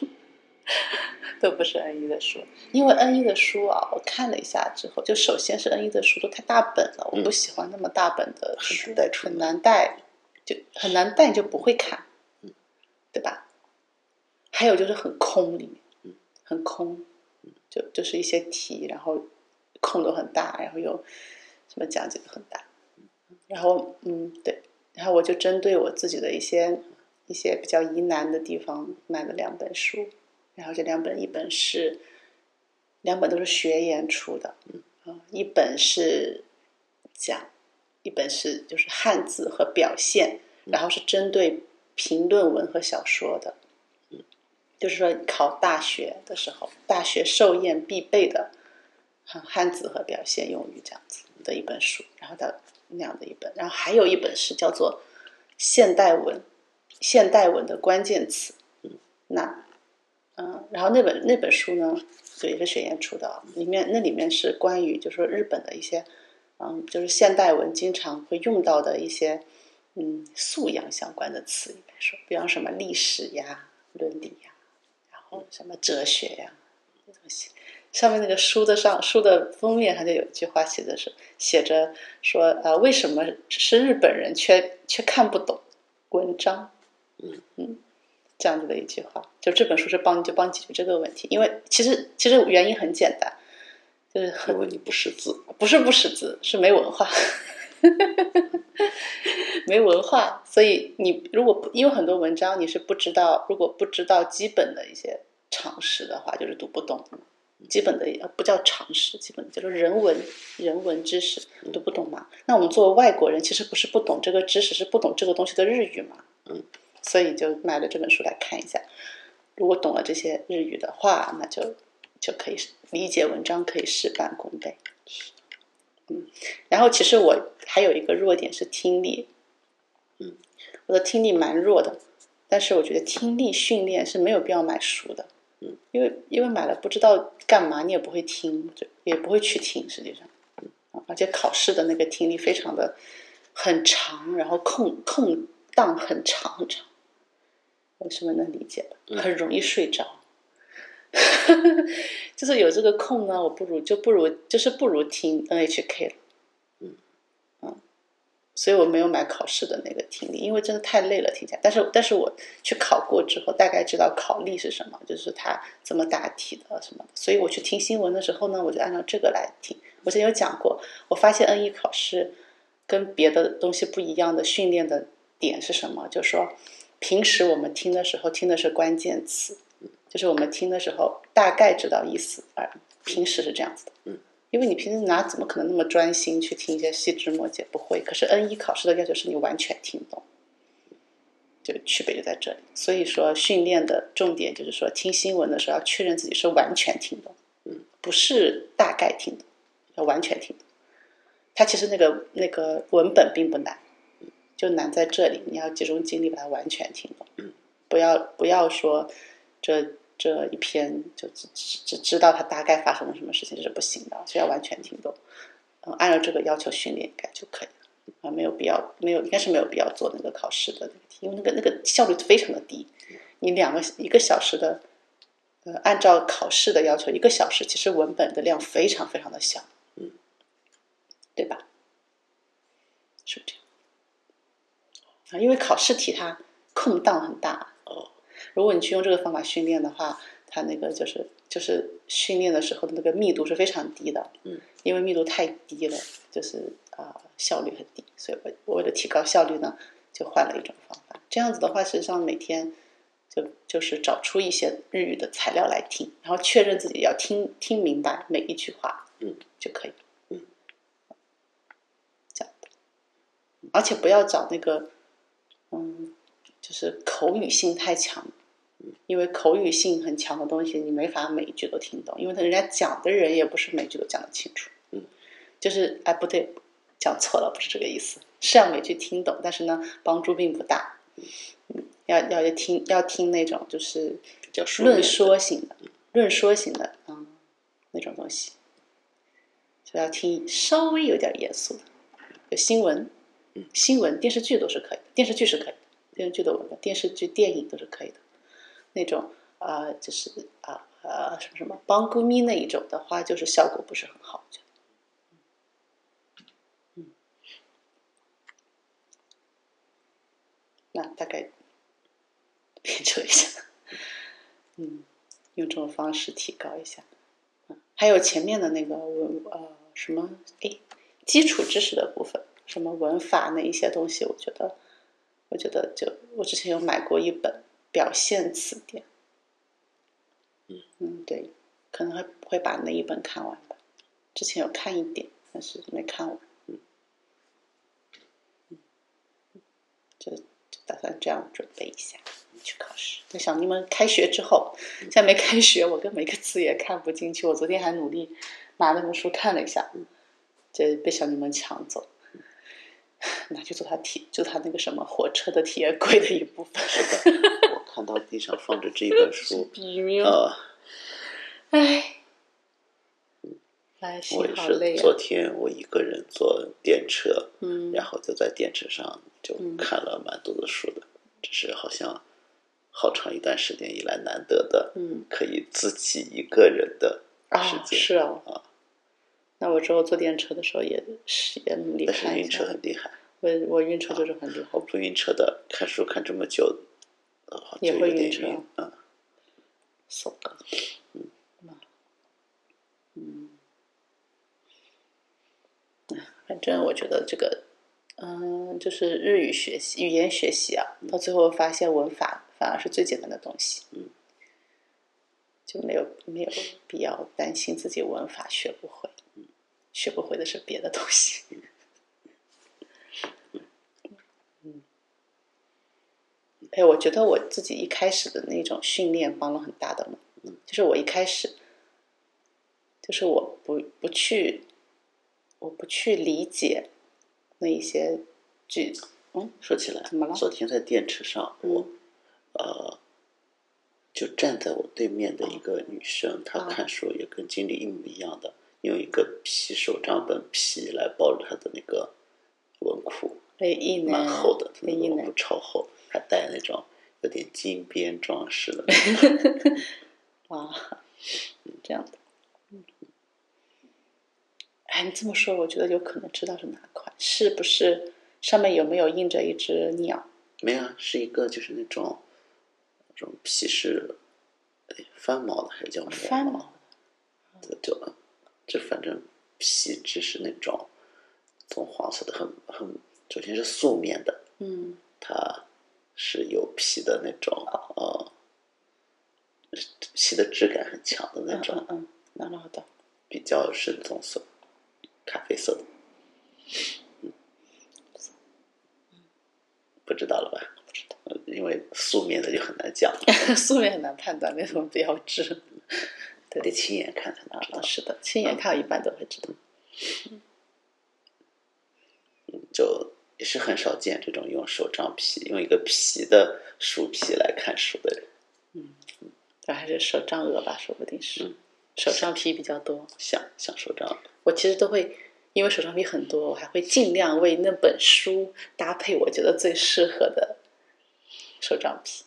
都不是 N 一的书。因为 N 一的书啊，我看了一下之后，就首先是 N 一的书都太大本了，我不喜欢那么大本的书，很难带出很难带，就很难带，你就不会看，对吧？还有就是很空，里面很空，就就是一些题，然后空都很大，然后又什么讲解都很大，然后嗯对，然后我就针对我自己的一些一些比较疑难的地方买了两本书，然后这两本一本是两本都是学研出的，啊，一本是讲，一本是就是汉字和表现，然后是针对评论文和小说的。就是说，考大学的时候，大学寿宴必备的汉汉字和表现用语这样子的一本书，然后的那样的一本，然后还有一本是叫做现代文，现代文的关键词。那嗯，然后那本那本书呢，就也是学研出的，里面那里面是关于就是说日本的一些嗯，就是现代文经常会用到的一些嗯素养相关的词，应该说，比方什么历史呀、伦理呀。什么哲学呀，上面那个书的上书的封面上就有一句话写的是写着说呃为什么是日本人却却看不懂文章，嗯。嗯，这样子的一句话，就这本书是帮就帮解决这个问题，因为其实其实原因很简单，就是很因为你不识字，不是不识字，是没文化。没文化，所以你如果不因为很多文章你是不知道，如果不知道基本的一些常识的话，就是读不懂。基本的不叫常识，基本就是人文人文知识读不懂嘛。那我们作为外国人，其实不是不懂这个知识，是不懂这个东西的日语嘛。嗯，所以就买了这本书来看一下。如果懂了这些日语的话，那就就可以理解文章，可以事半功倍。嗯，然后其实我还有一个弱点是听力，嗯，我的听力蛮弱的，但是我觉得听力训练是没有必要买书的，嗯，因为因为买了不知道干嘛，你也不会听，就也不会去听，实际上，嗯，而且考试的那个听力非常的很长，然后空空档很长很长，有什么能理解的？很容易睡着。就是有这个空呢，我不如就不如就是不如听 NHK 了，嗯嗯，所以我没有买考试的那个听力，因为真的太累了听起来。但是但是我去考过之后，大概知道考例是什么，就是它怎么答题的什么的。所以我去听新闻的时候呢，我就按照这个来听。我之前有讲过，我发现 N 一考试跟别的东西不一样的训练的点是什么？就是说平时我们听的时候听的是关键词。就是我们听的时候大概知道意思，而平时是这样子的，嗯，因为你平时哪怎么可能那么专心去听一些细枝末节？不会。可是 N 一考试的要求是你完全听懂，就区别就在这里。所以说训练的重点就是说，听新闻的时候要确认自己是完全听懂，嗯，不是大概听懂，要完全听懂。它其实那个那个文本并不难，就难在这里，你要集中精力把它完全听懂，嗯，不要不要说。这这一篇就只只只知道它大概发生了什么事情，这是不行的，需要完全听懂。嗯，按照这个要求训练应该就可以了啊，没有必要，没有应该是没有必要做那个考试的那个题，因为那个那个效率非常的低。你两个一个小时的，呃，按照考试的要求，一个小时其实文本的量非常非常的小，嗯，对吧？是这样啊，因为考试题它空档很大哦。如果你去用这个方法训练的话，它那个就是就是训练的时候的那个密度是非常低的，嗯，因为密度太低了，就是啊、效率很低，所以我我为了提高效率呢，就换了一种方法。这样子的话，实际上每天就就是找出一些日语的材料来听，然后确认自己要听听明白每一句话，嗯，就可以，嗯，这样的，而且不要找那个，嗯，就是口语性太强。因为口语性很强的东西，你没法每一句都听懂，因为他人家讲的人也不是每句都讲得清楚。嗯，就是哎，不对，讲错了，不是这个意思，是要每句听懂，但是呢，帮助并不大。嗯，要要听要听那种就是比较论说型的，论说型的，嗯，那种东西。就要听稍微有点严肃的，有新闻，新闻电视剧都是可以的，电视剧是可以的，电视剧都文的，电视剧、电影都是可以的。那种啊、就是啊啊什么什么帮姑咪那一种的话，就是效果不是很好，我觉得。嗯，那大概练就一下，嗯，用这种方式提高一下。嗯，还有前面的那个文呃什么哎，基础知识的部分，什么文法那一些东西，我觉得，我觉得就我之前有买过一本表现词典。嗯嗯，对，可能会会把那一本看完吧。之前有看一点，但是没看完。嗯，就就打算这样准备一下去考试。我想你们开学之后，现在没开学，我根本一个字也看不进去。我昨天还努力拿那本书看了一下，就被小柠檬抢走，拿去做他体，就他那个什么火车的铁轨的一部分。是的，我看到地上放着这一本书，比命，呃，唉，我也是好累啊。昨天我一个人坐电车，嗯然后就在电车上就看了蛮多的书的，这是好像好长一段时间以来难得的，嗯可以自己一个人的时啊，间。是哦啊。那我之后坐电车的时候也是也努力但是晕看一下。车很厉害，我我晕车就是很厉害。我不晕车的，看书看这么久，也会晕车晕嗯，so 嗯，嗯，反正我觉得这个，嗯，就是日语学习、语言学习啊，到最后发现文法反而是最简单的东西，嗯，就没有没有必要担心自己文法学不会，学不会的是别的东西。嗯 哎，我觉得我自己一开始的那种训练帮了很大的忙。就是我一开始，就是我不不去，我不去理解那一些句子。嗯，说起来，怎么了昨天在电车上，我嗯呃，就站在我对面的一个女生，她啊看书也跟经理一模一样的，用一个皮手账本皮来包着他的那个文库？蛮厚的，那个文库？超厚，还带那种有点金边装饰的。哇，这样的。嗯哎，你这么说，我觉得有可能知道是哪款，是不是上面有没有印着一只鸟？没有啊，是一个就是那种那种皮是哎翻毛的还是叫磨翻毛就就就反正皮质是那种棕黄色的，很很首先是素面的，嗯它是有皮的那种呃，皮的质感很强的那嗯种，嗯嗯，なるほど。比较深棕色、咖啡色的。嗯，不知道了吧？不知道，呃因为素面的就很难讲，素面很难判断，没什么标志。 得亲眼看才能知道啊，。是的，亲眼看一般都会知道。就也是很少见这种用手账皮，用一个皮的书皮来看书的人。嗯，但还是手账鹅吧，说不定是。手账皮比较多，像像手账，我其实都会，因为手账皮很多，我还会尽量为那本书搭配我觉得最适合的手账皮。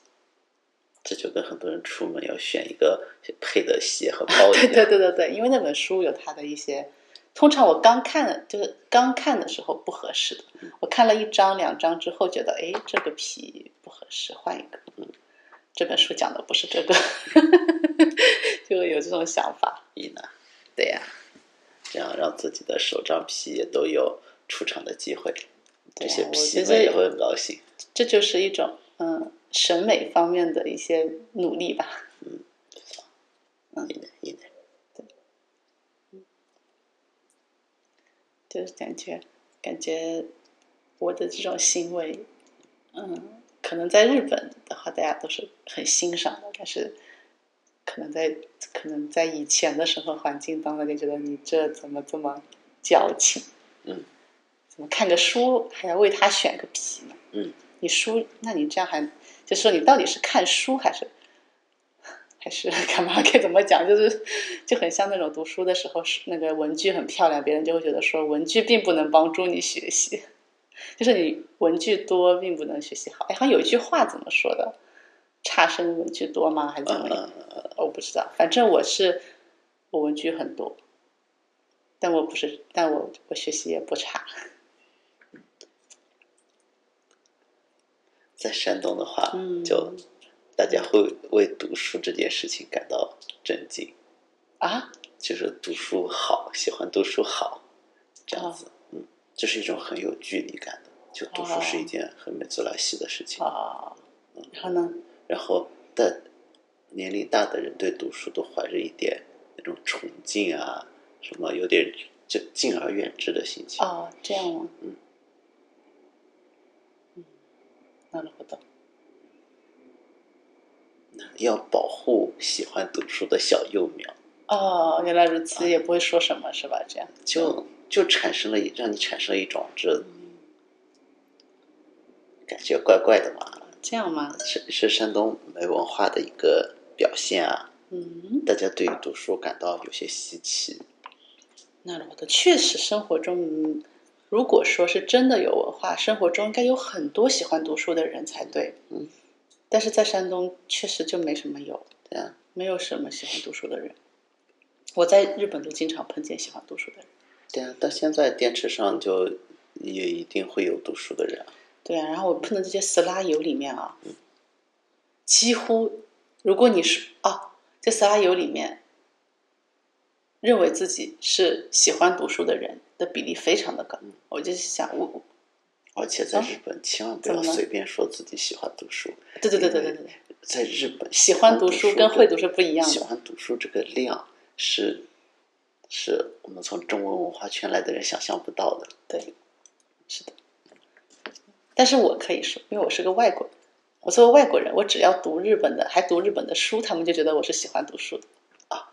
这就跟很多人出门要选一个配的鞋和包一 对样。对对对对，因为那本书有它的一些，通常我刚看的就是刚看的时候不合适的，我看了一张两张之后觉得，哎，这个皮不合适，换一个。嗯，这本书讲的不是这个，就会有这种想法。你呢，对呀、这样让自己的手账皮也都有出场的机会，这些皮觉得们也会很高兴。这就是一种嗯审美方面的一些努力吧。一呢一呢，就是感觉感觉我的这种行为，嗯，可能在日本的话，大家都是很欣赏的，但是可能在可能在以前的生活环境当中，就觉得你这怎么这么矫情？嗯，怎么看个书还要为他选个皮呢？嗯，你书，那你这样还就是说你到底是看书还是还是 干嘛？该怎么讲？就是就很像那种读书的时候，是那个文具很漂亮，别人就会觉得说文具并不能帮助你学习，就是你文具多并不能学习好。哎，好像有一句话怎么说的？差生文具多吗？还是怎么样？我不知道。反正我是我文具很多，但我不是，但我我学习也不差。在山东的话，嗯就大家会为读书这件事情感到震惊，啊，就是读书好，喜欢读书好，这样哦子，嗯，这是一种很有距离感的，就读书是一件很没自来细的事情。啊，然后呢？然后，但年龄大的人对读书都怀着一点那种崇敬啊，什么有点就敬而远之的心情。哦，这样吗？嗯嗯，なるほど。要保护喜欢读书的小幼苗，哦，原来如此，也不会说什么是吧？这样。就就产生了一让你产生一种这感觉怪怪的嘛，这样吗？是是山东没文化的一个表现啊。嗯，大家对于读书感到有些稀奇，那るほど。确实，生活中，嗯 如果说是真的有文化，生活中应该有很多喜欢读书的人才对。嗯，但是在山东确实就没什么有，对啊，没有什么喜欢读书的人。我在日本都经常碰见喜欢读书的人。对啊，到现在电池上就也一定会有读书的人啊。对啊，然后我碰到这些死拉油里面啊，嗯几乎如果你是啊，这死拉油里面，认为自己是喜欢读书的人的比例非常的高。我就想，我我而且在日本，千万不要随便说自己喜欢读书。对对对对对对对，在日本，喜欢读书跟会读书书不一样的喜欢读书这个量是，是我们从中文文化圈来的人想象不到的。对，是的。但是我可以说，因为我是个外国人，我作为外国人，我只要读日本的，还读日本的书，他们就觉得我是喜欢读书的。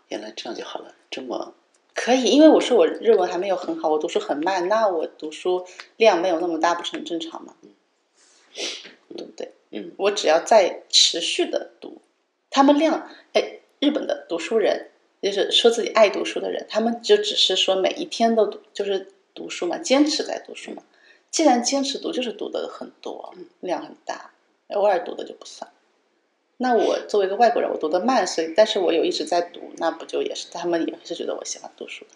啊，原来这样就好了，这么可以，因为我说我日文还没有很好，我读书很慢，那我读书量没有那么大，不是很正常吗？嗯对不对？嗯，我只要在持续的读，他们量，哎，日本的读书人，就是说自己爱读书的人，他们就只是说每一天都读，就是读书嘛，坚持在读书嘛。既然坚持读，就是读的很多，量很大，偶尔读的就不算。那我作为一个外国人，我读的慢，所以但是我有一直在读，那不就也是他们也是觉得我喜欢读书的。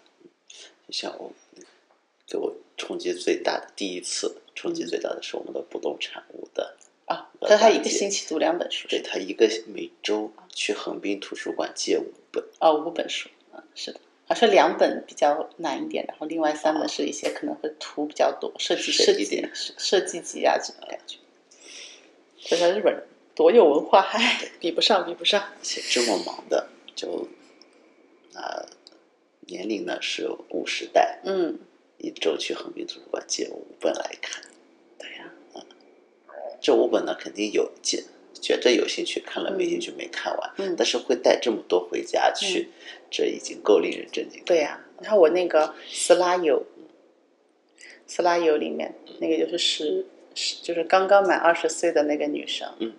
就像我给我冲击最大的第一次冲击最大的是我们的不动产物的，啊，呃可是他一个星期读两本书，对他一个每周去横滨图书馆借五本，哦，五本书，嗯，是的，好像两本比较难一点，然后另外三本是一些可能会图比较多，设计设计点设计集啊这种感觉。就像日本人多有文化，唉，比不上，比不上。而且这么忙的，就啊、年龄呢是五十代，嗯，一周去横滨图书馆借五本来看，对呀、这五本呢肯定有借，觉得有兴趣看了没兴趣没看完，嗯但是会带这么多回家去，这已经够令人震惊的。对呀、你看我那个斯拉友，斯拉友里面那个就是十十，就是刚刚满二十岁的那个女生，嗯，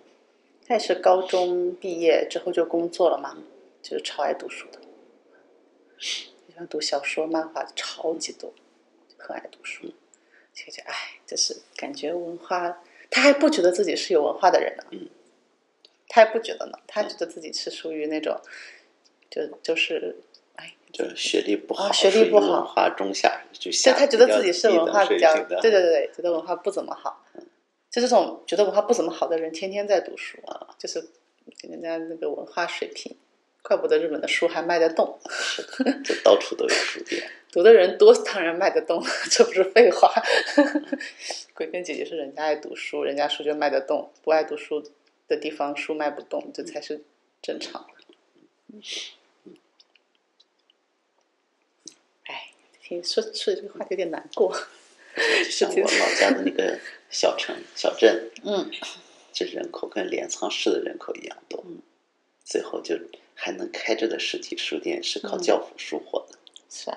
她也是高中毕业之后就工作了嘛，就是超爱读书的，喜欢读小说、漫画，超级多，很爱读书。就觉得哎，就是感觉文化，他还不觉得自己是有文化的人呢，嗯，他还不觉得呢，他觉得自己是属于那种，就就是哎，就是学历不好，啊学历不好文化中下就对下，他觉得自己是文化比较，对对对对，觉得文化不怎么好。就这种觉得文化不怎么好的人，天天在读书啊，就是人家那个文化水平，怪不得日本的书还卖得动，就到处都有书店。读的人多，当然卖得动，这不是废话。归根结底是人家爱读书，人家书就卖得动，不爱读书的地方书卖不动，这才是正常的。哎，听说说这个话题有点难过。就 像我老家的那个小城小镇，嗯，这人口跟镰仓市的人口一样多，嗯最后就还能开着的实体书店是靠嗯教辅书火的。是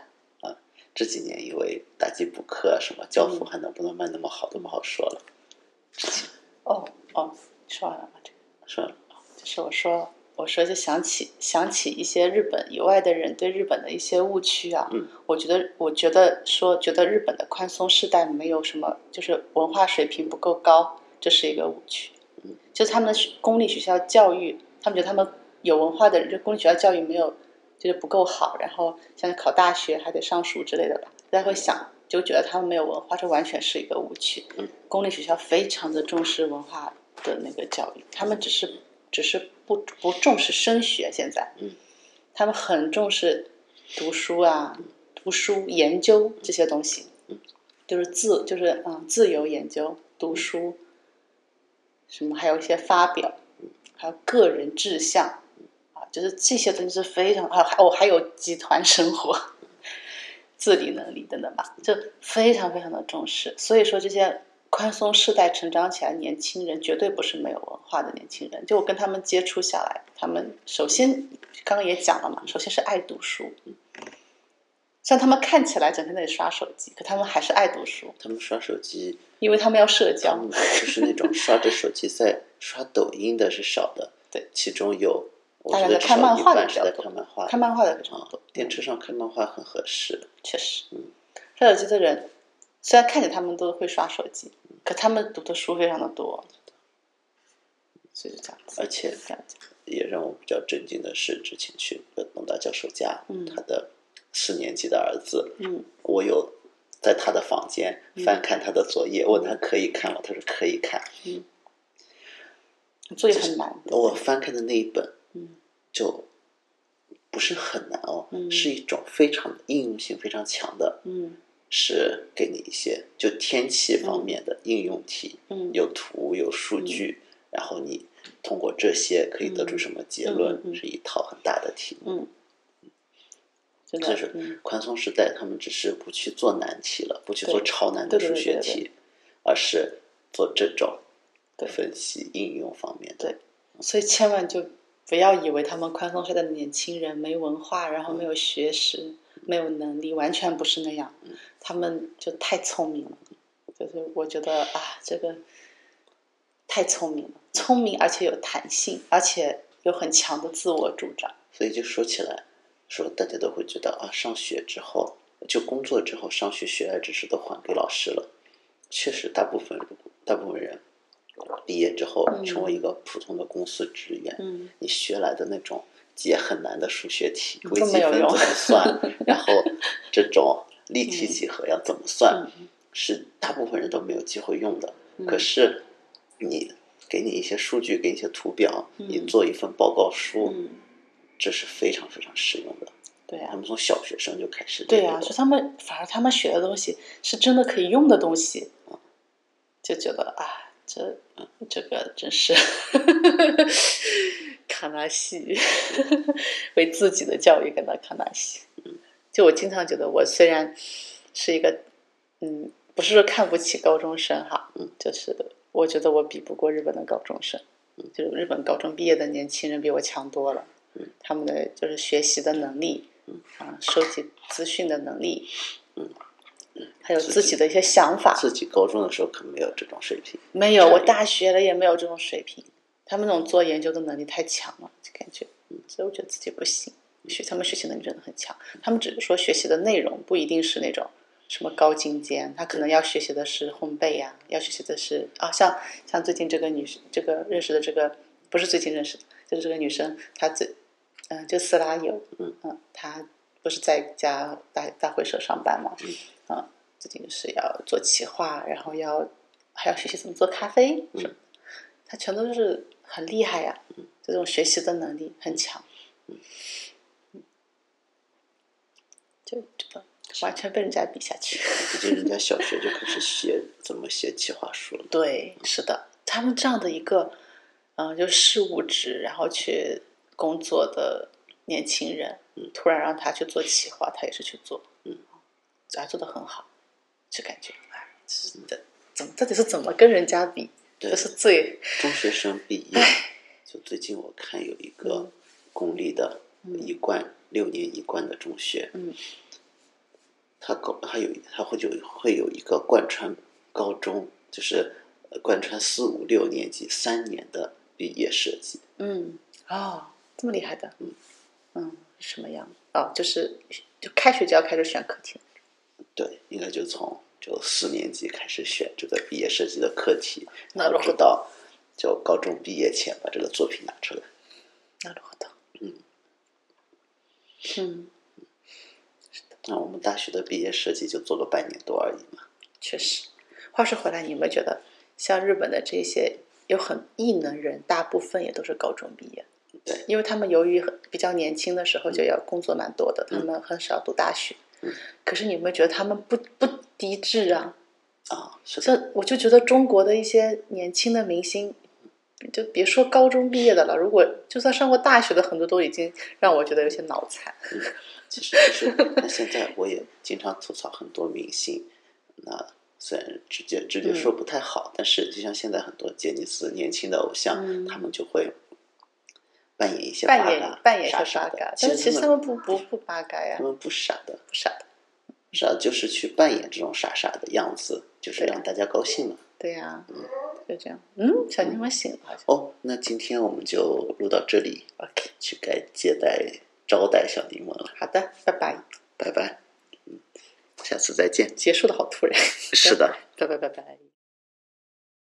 啊，这几年因为打击补课啊什么，教辅嗯还能不能卖那么好都不好说了。哦哦，说完了吗？这个说完了，就是我说，我说就想起想起一些日本以外的人对日本的一些误区啊。嗯，我觉得我觉得说觉得日本的宽松世代没有什么，就是文化水平不够高，这是一个误区。嗯，就他们公立学校教育，他们觉得他们有文化的人，就公立学校教育没有就是不够好，然后像考大学还得上书之类的吧，大家会想就觉得他们没有文化，这完全是一个误区。嗯，公立学校非常的重视文化的那个教育，他们只是只是不不重视升学，现在，嗯，他们很重视读书啊、读书研究这些东西，嗯，就是自就是嗯自由研究、读书，什么还有一些发表，还有个人志向，啊，就是这些东西是非常还我还有集团生活。自理能力等等吧，就非常非常的重视。所以说，这些宽松世代成长起来的年轻人，绝对不是没有文化的年轻人。就我跟他们接触下来，他们首先刚刚也讲了嘛，首先是爱读书。虽然他们看起来整天在刷手机，可他们还是爱读书，他们刷手机，因为他们要社交们。就是那种刷着手机在刷抖音的是少的，对，其中有我大觉得至家在看漫画的比较多看漫画，看漫画的非常啊多，，电车上看漫画很合适。确实嗯，刷手机的人虽然看着他们都会刷手机，可他们读的书非常的多，所以就这样子，而且这样子。也让我比较震惊的是，之前去呃东大教授家，嗯他的四年级的儿子，嗯我有在他的房间翻看他的作业，问他可以看吗？他说可以看。作业很难。我翻开的那一本，嗯就不是很难哦，嗯是一种非常应用性非常强的，嗯是给你一些就天气方面的应用题，嗯。有图有数据，然后你通过这些可以得出什么结论，是一套很大的题目。嗯，真的就是嗯。宽松时代，他们只是不去做难题了，不去做超难的数学题，而是做这种对。分析应用方面的。所以千万就不要以为他们宽松时代的年轻人没文化，然后没有学识，没有能力，完全不是那样。他们就太聪明了，就是我觉得啊，这个太聪明了，聪明而且有弹性，而且有很强的自我主张。所以就说起来，说大家都会觉得啊，上学之后就工作之后，上学学来知识都还给老师了。确实，大部分大部分人毕业之后嗯成为一个普通的公司职员，嗯你学来的那种解很难的数学题，微积分怎么算，然后这种立体几何要怎么算，嗯是大部分人都没有机会用的。嗯可是你给你一些数据，给你一些图表，你嗯做一份报告书，嗯，这是非常非常实用的。对啊、他们从小学生就开始对呀、这个所以他们反而他们学的东西是真的可以用的东西，就觉得啊，这这个真是 卡纳西，为自己的教育感到卡纳西。就我经常觉得，我虽然是一个，嗯，不是说看不起高中生哈，嗯，就是我觉得我比不过日本的高中生，就是日本高中毕业的年轻人比我强多了，嗯，他们的就是学习的能力，嗯。啊，收集资讯的能力，嗯。还有自己的一些想法，自己高中的时候可没有这种水平。没有，我大学了也没有这种水平。他们那种做研究的能力太强了，就感觉，嗯所以我觉得自己不行。学他们学习能力真的很强，他们只是说学习的内容不一定是那种什么高精尖，他可能要学习的是烘焙呀、要学习的是啊，像像最近这个女生，这个认识的这个不是最近认识的，就是这个女生，她最嗯、就斯拉友，嗯嗯，她不是在一家大大会社上班嘛，嗯，最近是要做企划，然后要还要学习怎么做咖啡什么，她全都是很厉害呀、这种学习的能力很强，嗯就这个完全被人家比下去。毕竟人家小学就开始写怎么写企划书了。对，是的，他们这样的一个，嗯、就事务职，然后去工作的年轻人，嗯突然让他去做企划，他也是去做，嗯，还做的很好，就感觉，哎，这是的，怎么到底是怎么跟人家比？对这是最，中学生毕业，就最近我看有一个嗯公立的一贯六年一贯的中学，嗯它高它有它会就会有一个贯穿高中，就是呃贯穿四五六年级三年的毕业设计。嗯，哦，这么厉害的，嗯嗯，什么样？哦，就是就开学就要开始选课题，对，应该就从就四年级开始选这个毕业设计的课题，なるほど直到就高中毕业前把这个作品拿出来。なるほど。嗯嗯，那我们大学的毕业设计就做了半年多而已嘛。确实。话说回来，你有没有觉得，像日本的这些有很异能人，大部分也都是高中毕业？对，因为他们由于很比较年轻的时候就要工作蛮多的，他们很少读大学。嗯 可是你有没有觉得他们不不低智啊？啊，是的，这我就觉得中国的一些年轻的明星，就别说高中毕业的了，如果就算上过大学的，很多都已经让我觉得有些脑残。其实其实，那现在我也经常吐槽很多明星，那虽然直接直接说不太好，但是就像现在很多杰尼斯年轻的偶像，嗯他们就会扮演一些扮演扮演傻傻是八嘎的，，但是其实他他们不不不八嘎呀他，们不傻的，不傻的。是啊，就是去扮演这种傻傻的样子，就是让大家高兴嘛。对呀、嗯就这样。嗯，小柠檬醒了，好像。哦，那今天我们就录到这里，OK，去该接待招待小柠檬了，好的，拜拜。拜拜，嗯，下次再见。结束的好突然。是的。拜 拜拜拜。